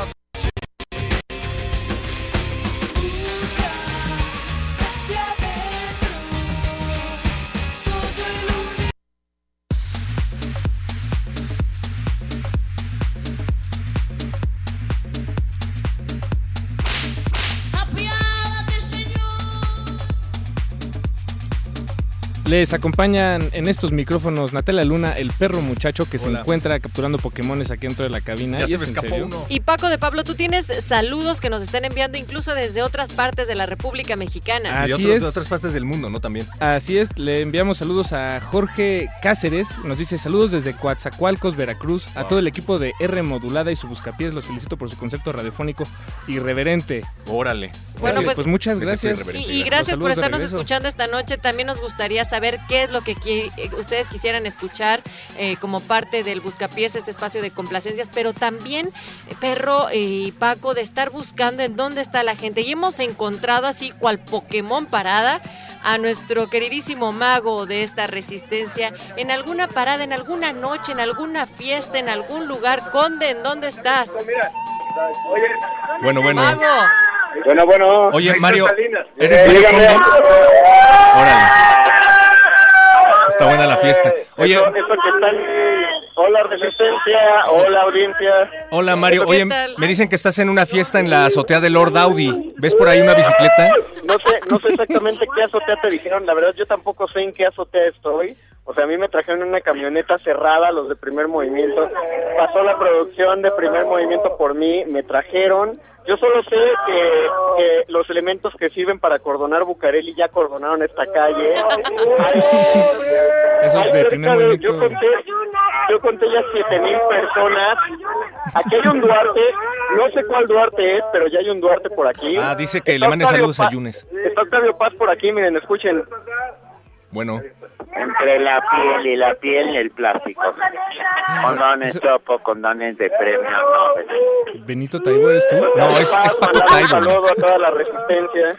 Les acompañan en estos micrófonos Natalia Luna, el perro muchacho que se encuentra capturando Pokémones aquí dentro de la cabina. Ya ¿Y se es me escapó uno. Y Paco de Pablo, tú tienes saludos que nos están enviando incluso desde otras partes de la República Mexicana. Y de, Así otro- es. de otras partes del mundo, ¿no? También. Así es, le enviamos saludos a Jorge Cáceres, nos dice saludos desde Coatzacoalcos, Veracruz, a todo el equipo de R Modulada y su Buscapiés, los felicito por su concepto radiofónico irreverente. Órale. Bueno, Así, pues- muchas gracias. Y, y gracias. por estarnos escuchando esta noche. También nos gustaría saber qué es lo que qui- eh, ustedes quisieran escuchar eh, como parte del Buscapiés, este espacio de complacencias, pero también, eh, Perro y Paco, de estar buscando en dónde está la gente. Y hemos encontrado así cual Pokémon parada a nuestro queridísimo mago de esta resistencia en alguna parada, en alguna noche, en alguna fiesta, en algún lugar. Conde, ¿en dónde estás? Bueno, bueno. Mago. Bueno, bueno. Oye, Mario, Eh, ¿eres Mario. Conde? Órale. Está buena la fiesta. Oye, Eso, eso que están... Hola, Resistencia. Hola, audiencia. hola Mario. ¿Qué Oye, me dicen que estás en una fiesta en la azotea de Lord Audi. ¿Ves por ahí una bicicleta? No sé, no sé exactamente qué azotea te dijeron. La verdad, yo tampoco sé en qué azotea estoy. O sea, a mí me trajeron una camioneta cerrada, los de primer movimiento. Pasó la producción de primer movimiento por mí, me trajeron. Yo solo sé que, que los elementos que sirven para cordonar Bucareli ya cordonaron esta calle. *laughs* Esos Hay de cerca primer de- movimiento. Yo conté, yo conté ya siete mil personas. Aquí hay un Duarte, no sé cuál Duarte es, pero ya hay un Duarte por aquí. Ah, dice que Está le mande Octavio saludos a Yunes. Está Octavio Paz por aquí, miren, escuchen. Bueno, Entre la piel y la piel el plástico. Condones topo, condones de premio Nobel. Benito Taibo, ¿eres tú? No, es, es Paco Un Taibo. saludo a toda la resistencia.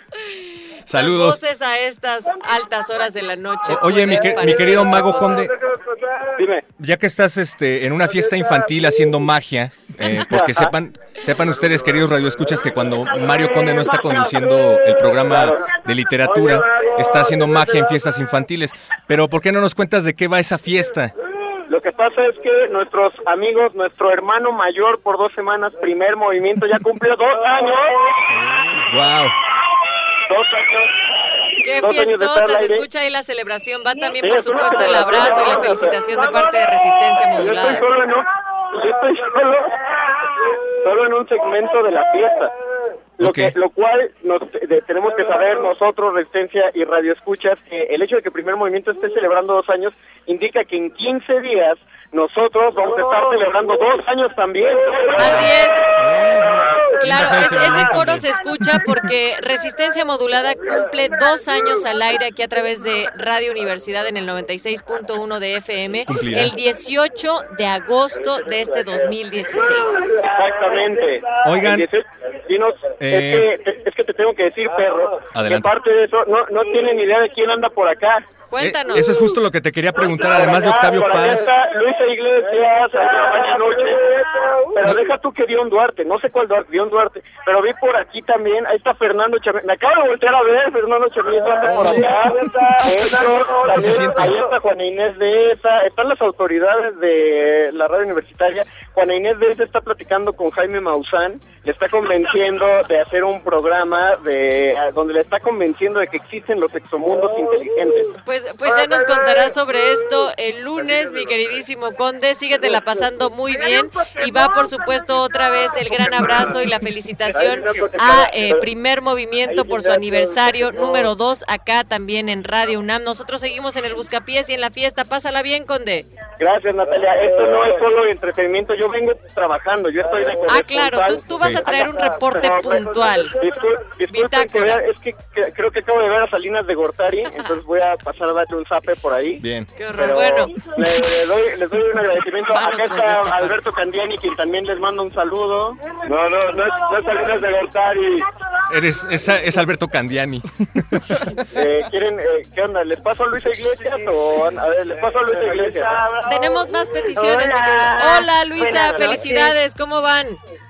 Saludos. Voces a estas altas horas de la noche. O- Oye, mi, que- querido Mago. Conde, Dime. ya que estás este, en una fiesta infantil haciendo magia, eh, porque sepan, sepan ustedes, queridos radioescuchas, que cuando Mario Conde no está conduciendo el programa de literatura, está haciendo magia en fiestas infantiles. Pero ¿por qué no nos cuentas de qué va esa fiesta? Lo que pasa es que nuestros amigos, nuestro hermano mayor por dos semanas, primer movimiento, ya cumplió dos años. Wow. Dos años. Qué dos fiestota, se escucha ahí la celebración. Va también, Sí, por supuesto, el abrazo y la felicitación de parte de Resistencia Yo estoy Modulada. solo en un, yo estoy solo, solo en un segmento de la fiesta. Lo, que, lo cual nos, de- tenemos que saber nosotros, Resistencia y Radio Escuchas, que el hecho de que el primer movimiento esté celebrando dos años indica que en 15 días nosotros vamos a estar celebrando dos años también. Así es. Claro, es- ese coro se escucha porque Resistencia Modulada cumple dos años al aire aquí a través de Radio Universidad en el 96.1 de FM Cumplirá. el 18 de agosto de este 2016. Exactamente. Oigan. El 18 dinos, Eh. es, que, te- es que te tengo que decir, perro, Adelante. que aparte de eso, no, no tienen idea de quién anda por acá. Cuéntanos. Eh, eso es justo lo que te quería preguntar, además de Octavio Por allá Paz. está Iglesias, Campaña Noche. Pero deja tú que Dion Duarte, no sé cuál Duarte, Dion Duarte. Pero vi por aquí también, ahí está Fernando Chamín. Me acabo de voltear a ver, Fernando Chamín anda por acá. Eso, *laughs* también, ahí está Juana Inés de esa. Están las autoridades de la radio universitaria. Juana Inés de esa está platicando con Jaime Maussan. Le está convenciendo de hacer un programa de donde le está convenciendo de que existen los exomundos inteligentes. Pues, pues ya nos contarás sobre esto el lunes, mi queridísimo Conde. Síguetela pasando muy bien. Y va, por supuesto, otra vez el gran abrazo y la felicitación a eh, Primer Movimiento por su aniversario número 2 acá también en Radio UNAM. Nosotros seguimos en el Buscapiés y en la fiesta. Pásala bien, Conde. Gracias, Natalia. Esto no es solo entretenimiento. Yo vengo trabajando. Yo estoy de Ah, claro, tú, tú vas a traer un reporte puntual. Discul- disculpen que vea- es que, que- creo que acabo de ver a Salinas de Gortari, *laughs* entonces voy a pasar a darle un zape por ahí. Bien. Qué horror. Pero Bueno. le, le doy, les doy un agradecimiento. Acá está Alberto Candiani, quien también les manda un saludo. No, no, no es, no es Salinas de Gortari. Eres, es, es Alberto Candiani. *laughs* Eh, ¿Quieren, eh, qué onda? ¿Les paso a Luisa Iglesias o...? A ver, les paso a Luisa Iglesias. Tenemos más peticiones, Hola. Luisa, felicidades. ¿Cómo van?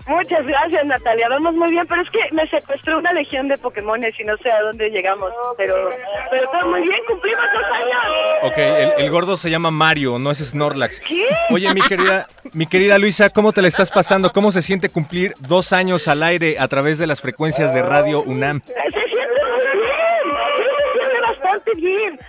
Muchas gracias, Natalia. Vamos muy bien, pero es que me secuestró una legión de Pokémones y no sé a dónde llegamos. Pero, pero todo muy bien, cumplimos dos años. Ok, el, el gordo se llama Mario, no es Snorlax. ¿Qué? Oye, mi querida, mi querida Luisa, ¿cómo te la estás pasando? ¿Cómo se siente cumplir dos años al aire a través de las frecuencias de Radio UNAM? Se siente muy bien, se siente bastante bien.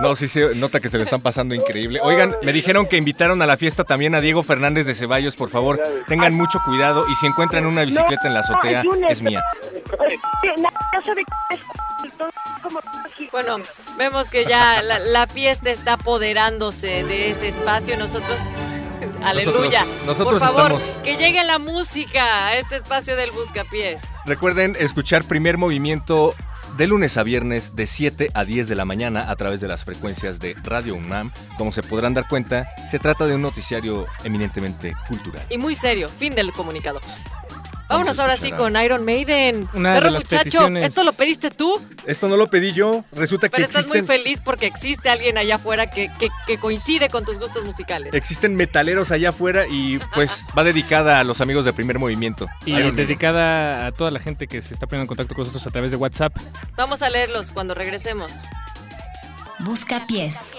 No, sí se nota que se lo están pasando increíble. Oigan, me dijeron que invitaron a la fiesta también a Diego Fernández de Ceballos, por favor, tengan mucho cuidado y si encuentran una bicicleta en la azotea, es mía. Bueno, vemos que ya la, la fiesta está apoderándose de ese espacio. Nosotros, *laughs* aleluya. nosotros Por favor, estamos- que llegue la música a este espacio del Buscapiés. Recuerden escuchar primer movimiento de lunes a viernes de 7 a 10 de la mañana a través de las frecuencias de Radio UNAM. Como se podrán dar cuenta, se trata de un noticiario eminentemente cultural. Y muy serio, fin del comunicado. Vámonos ahora sí con Iron Maiden. Una de Perro las muchacho, peticiones. ¿esto lo pediste tú? Esto no lo pedí yo, resulta que Pero estás muy feliz porque existe alguien allá afuera que, que- que coincide con tus gustos musicales. existen metaleros allá afuera y pues va dedicada a los amigos de primer movimiento. Y Iron Maiden. dedicada a toda la gente que se está poniendo en contacto con nosotros a través de WhatsApp. Vamos a leerlos cuando regresemos. Busca pies.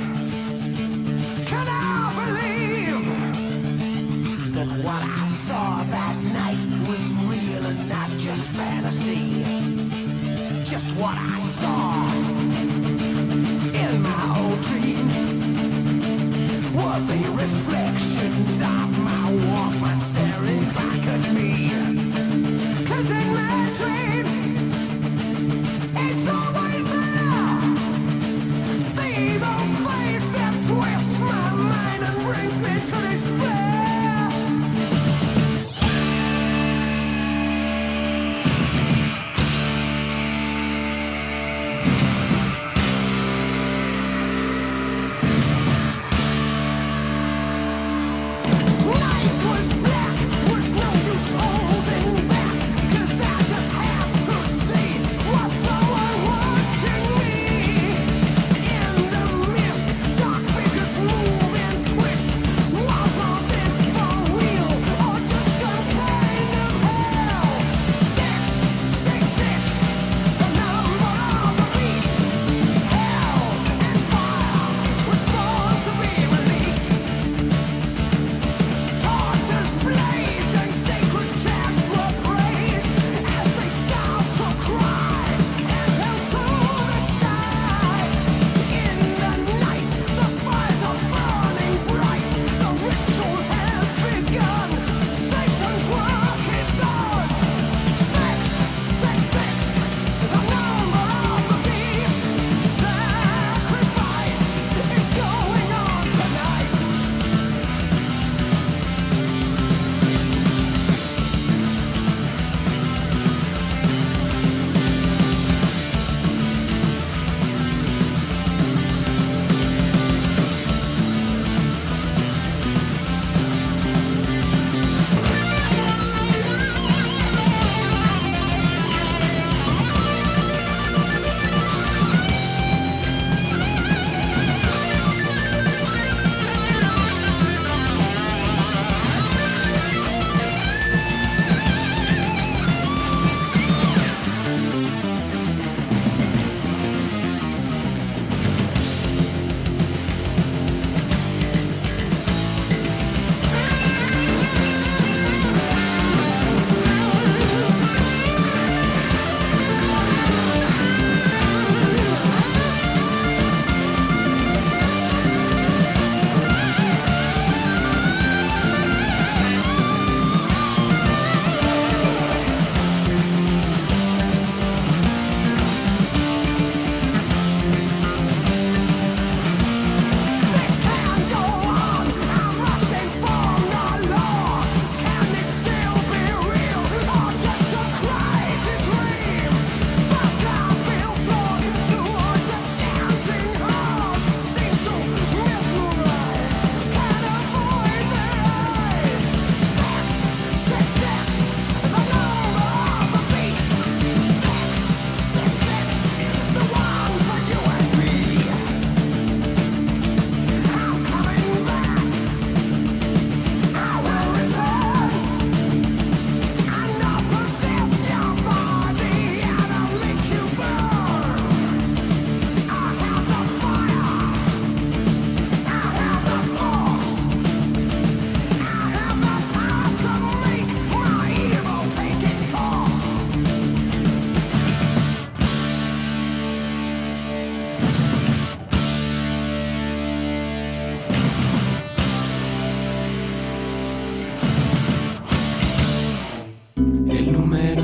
What I saw that night was real and not just fantasy? Just what I saw in my old dreams were the reflections of my Walkman staring back at me. Cause in my dreams,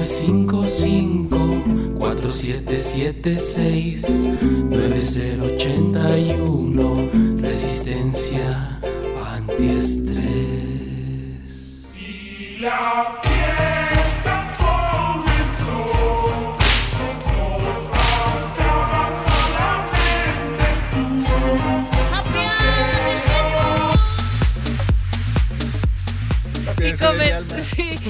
4776-9081 Resistencia antiestrés. Y la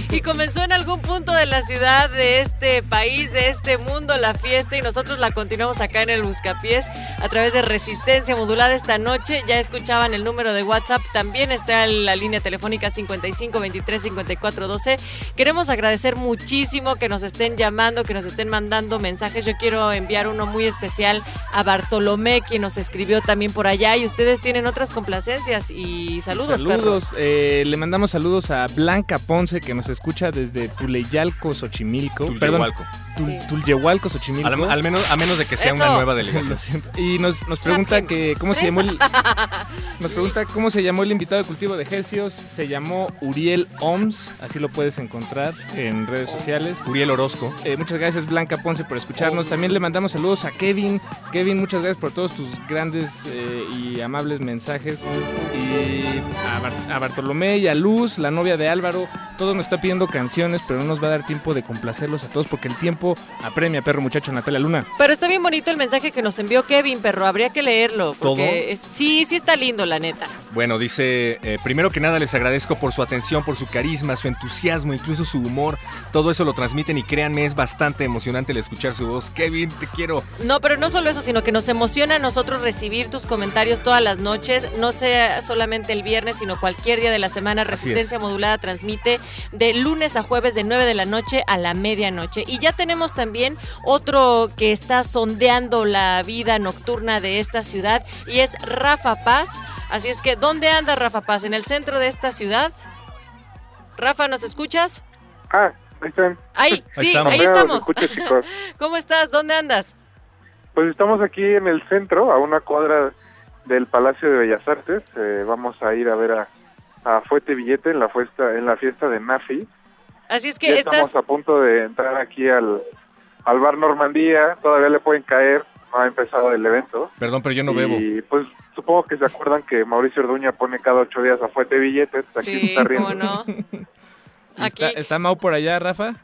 y comenzó en algún punto de la ciudad, de este país, de este mundo, la fiesta y nosotros la continuamos acá en el Buscapiés a través de Resistencia Modulada esta noche. Ya escuchaban el número de WhatsApp, también está en la línea telefónica 55 23 54 12. Queremos agradecer muchísimo que nos estén llamando, que nos estén mandando mensajes. Yo quiero enviar uno muy especial a Bartolomé, quien nos escribió también por allá y ustedes tienen otras complacencias y saludos. Saludos, eh, le mandamos saludos a Blanca Ponce que nos escucha desde Tuleyalco, Xochimilco. Tulyehualco. Perdón, Tul- Tulyehualco, Xochimilco. Al, al menos, a menos de que sea una nueva delegación. *laughs* Y nos, nos pregunta que cómo se llamó el, *laughs* nos pregunta cómo se llamó el invitado de cultivo de Hercios. Se llamó Uriel Oms, así lo puedes encontrar en redes sociales. Uriel Orozco. Eh, muchas gracias Blanca Ponce por escucharnos. También le mandamos saludos a Kevin. Kevin, muchas gracias por todos tus grandes eh, y amables mensajes. Y a, Bar- a Bartolomé y a Luz, la novia de Álvaro. Todos nos está pidiendo canciones, pero no nos va a dar tiempo de complacerlos a todos porque el tiempo apremia, perro muchacho Natalia Luna. Pero está bien bonito el mensaje que nos envió Kevin, perro. Habría que leerlo. Porque es- sí, sí está lindo, la neta. Bueno, dice, eh, primero que nada les agradezco por su atención, por su carisma, su entusiasmo, incluso su humor. Todo eso lo transmiten y créanme, es bastante emocionante el escuchar su voz. Kevin, te quiero. No, pero no solo eso, sino que nos emociona a nosotros recibir tus comentarios todas las noches, no sea solamente el viernes, sino cualquier día de la semana. Resistencia Modulada transmite de lunes a jueves de 9 de la noche a la medianoche. Y ya tenemos también otro que está sondeando la vida nocturna de esta ciudad y es Rafa Paz. Así es que, ¿dónde anda Rafa Paz? ¿En el centro de esta ciudad? Rafa, ¿nos escuchas? Ah, ahí están. Ahí, *laughs* sí, estamos. ahí estamos. escucho. *laughs* ¿Cómo estás? ¿Dónde andas? Pues estamos aquí en el centro, a una cuadra del Palacio de Bellas Artes. Eh, vamos a ir a ver a, a Fuete Billete en la fiesta, en la fiesta de Nafi. Así es Ya que estamos a punto de entrar aquí al, al bar Normandía. Todavía le pueden caer, no ha empezado el evento. Perdón, pero yo no bebo. Y pues supongo que se acuerdan que Mauricio Orduña pone cada ocho días a Fuete Billete. Aquí Sí, está riendo. cómo no. *laughs* ¿Está, ¿Está Mau por allá, Rafa?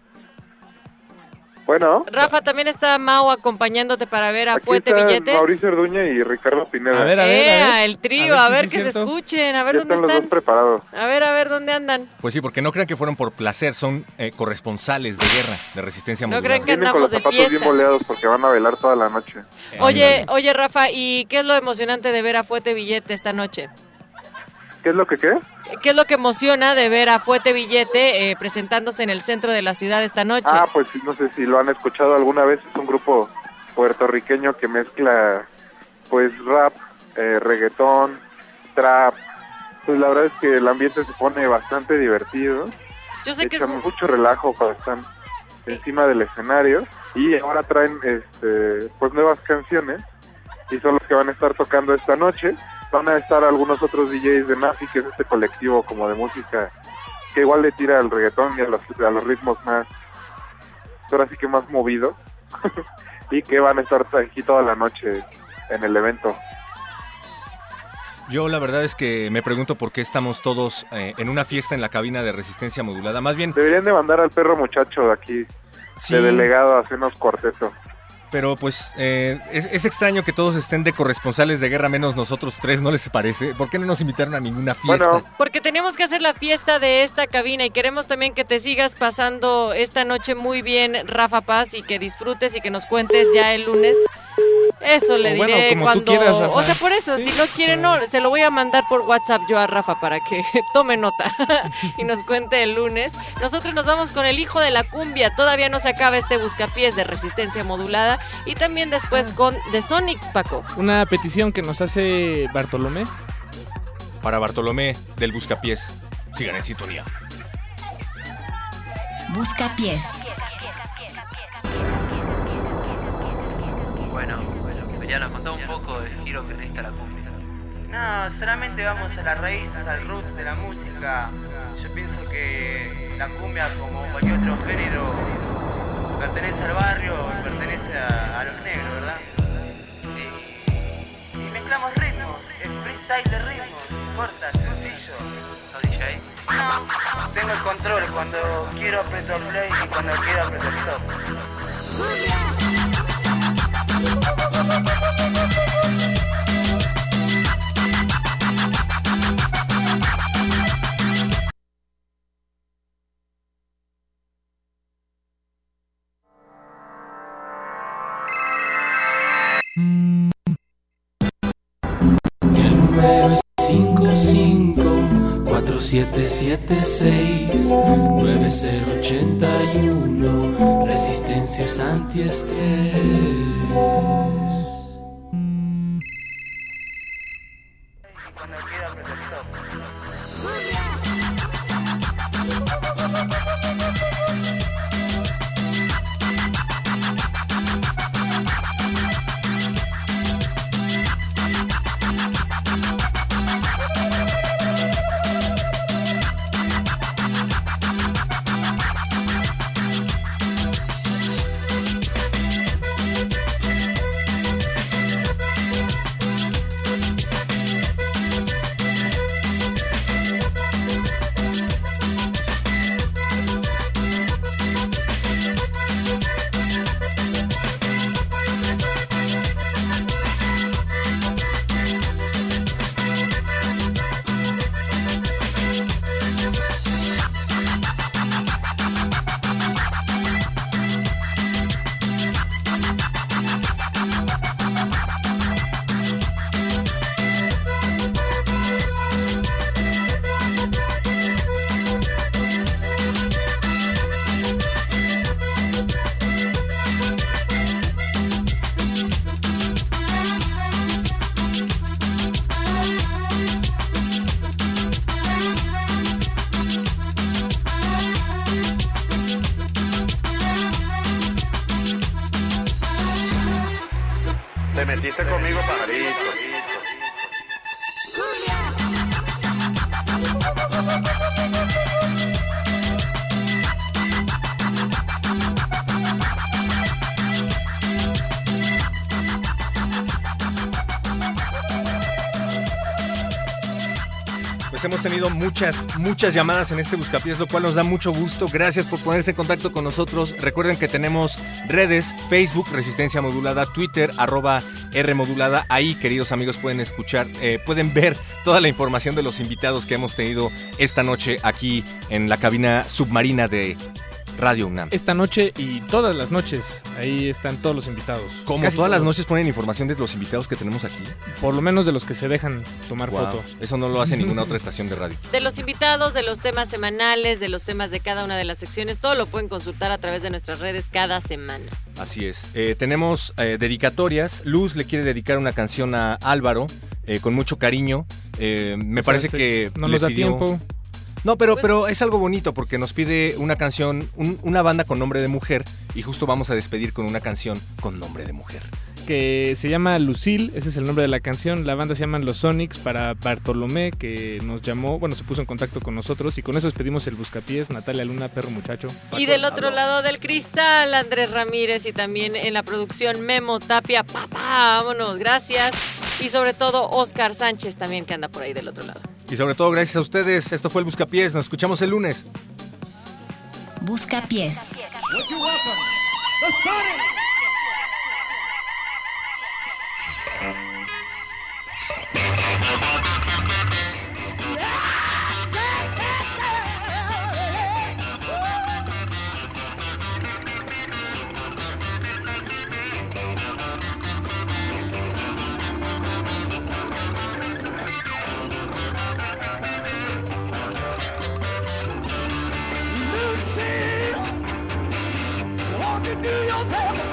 Bueno, Rafa, también está Mau acompañándote para ver a aquí Fuete están Billete. Mauricio Orduña y Ricardo Pineda. A ver, a ver, a Ea, ver. el trío, A a ver si que se escuchen, a ver Ya dónde están los están. dos preparados. A ver, a ver, ¿dónde andan? Pues sí, porque no crean que fueron por placer, son eh, corresponsales de guerra, de resistencia No crean que Vienen con los andamos de zapatos bien boleados porque van a velar toda la noche. Oye, oye, Rafa, ¿y qué es lo emocionante de ver a Fuete Billete esta noche? ¿Qué es lo que qué? ¿Qué es lo que emociona de ver a Fuete Billete eh, presentándose en el centro de la ciudad esta noche? Ah, pues no sé si lo han escuchado alguna vez. Es un grupo puertorriqueño que mezcla pues rap, eh, reggaetón, trap. Pues la verdad es que el ambiente se pone bastante divertido. Yo sé que es mucho relajo cuando están encima del escenario y ahora traen este pues nuevas canciones y son los que van a estar tocando esta noche. Van a estar algunos otros DJs de Nafi, que es este colectivo como de música que igual le tira al reggaetón y a los, a los ritmos más, ahora sí que más movidos, *laughs* y que van a estar aquí toda la noche en el evento. Yo la verdad es que me pregunto por qué estamos todos eh, en una fiesta en la cabina de resistencia modulada. Más bien, Deberían de mandar al perro muchacho de aquí, Sí. de delegado, a hacernos cuarteto. Pero pues eh, es, es extraño que todos estén de corresponsales de guerra, menos nosotros tres, ¿no les parece? ¿Por qué no nos invitaron a ninguna fiesta? Porque tenemos que hacer la fiesta de esta cabina y queremos también que te sigas pasando esta noche muy bien, Rafa Paz, y que disfrutes y que nos cuentes ya el lunes. Eso le O bueno, diré tú cuando. quieras, Rafa. o sea, por eso, si no quiere, no, se lo voy a mandar por WhatsApp yo a Rafa para que *laughs* tome nota *laughs* y nos cuente el lunes. Nosotros nos vamos con el hijo de la cumbia. Todavía no se acaba este buscapiés de resistencia modulada. Y también después Ah. con The Sonics, Paco. Una petición que nos hace Bartolomé. Para Bartolomé del Buscapiés. Sigan en sintonía. Busca pies. Bueno, ya nos contó un poco del giro que necesita la cumbia. No, solamente vamos a las raíces, al root de la música. Yo pienso que la cumbia, como cualquier otro género, pertenece al barrio y pertenece a, a los negros, ¿verdad? Y, y mezclamos ritmos, es freestyle de ritmos, corta, sencillo. ¿Sos DJ? No, tengo el control, cuando quiero aprieto play y cuando quiero aprieto stop. El número es 554776-9081. Resistencias antiestrés. Pues hemos tenido muchas, muchas llamadas en este Buscapiés, lo cual nos da mucho gusto. Gracias por ponerse en contacto con nosotros. Recuerden que tenemos redes, Facebook, Resistencia Modulada, Twitter, arroba R Modulada. Ahí, queridos amigos, pueden escuchar, eh, pueden ver toda la información de los invitados que hemos tenido esta noche aquí en la cabina submarina de Radio UNAM. Esta noche y todas las noches, ahí están todos los invitados. Como Casi todas las noches ponen información de los invitados que tenemos aquí. Por lo menos de los que se dejan tomar Wow, foto. Eso no lo hace ninguna *laughs* otra estación de radio. De los invitados, de los temas semanales, de los temas de cada una de las secciones, todo lo pueden consultar a través de nuestras redes cada semana. Así es. Eh, tenemos eh, dedicatorias. Luz le quiere dedicar una canción a Álvaro eh, con mucho cariño. Eh, me O sea, parece que no le nos da pidió- tiempo. No, pero, pero es algo bonito porque nos pide una canción, un- una banda con nombre de mujer y justo vamos a despedir con una canción con nombre de mujer. que se llama Lucille, ese es el nombre de la canción. La banda se llaman Los Sonics para Bartolomé, que nos llamó, bueno, se puso en contacto con nosotros y con eso despedimos el Buscapiés, Natalia Luna, perro muchacho. Y del otro lado del cristal, Andrés Ramírez y también en la producción Memo Tapia. Papá, vámonos, gracias. Y sobre todo Oscar Sánchez también que anda por ahí del otro lado. Y sobre todo gracias a ustedes. Esto fue el Buscapiés. Nos escuchamos el lunes. Busca pies. New York.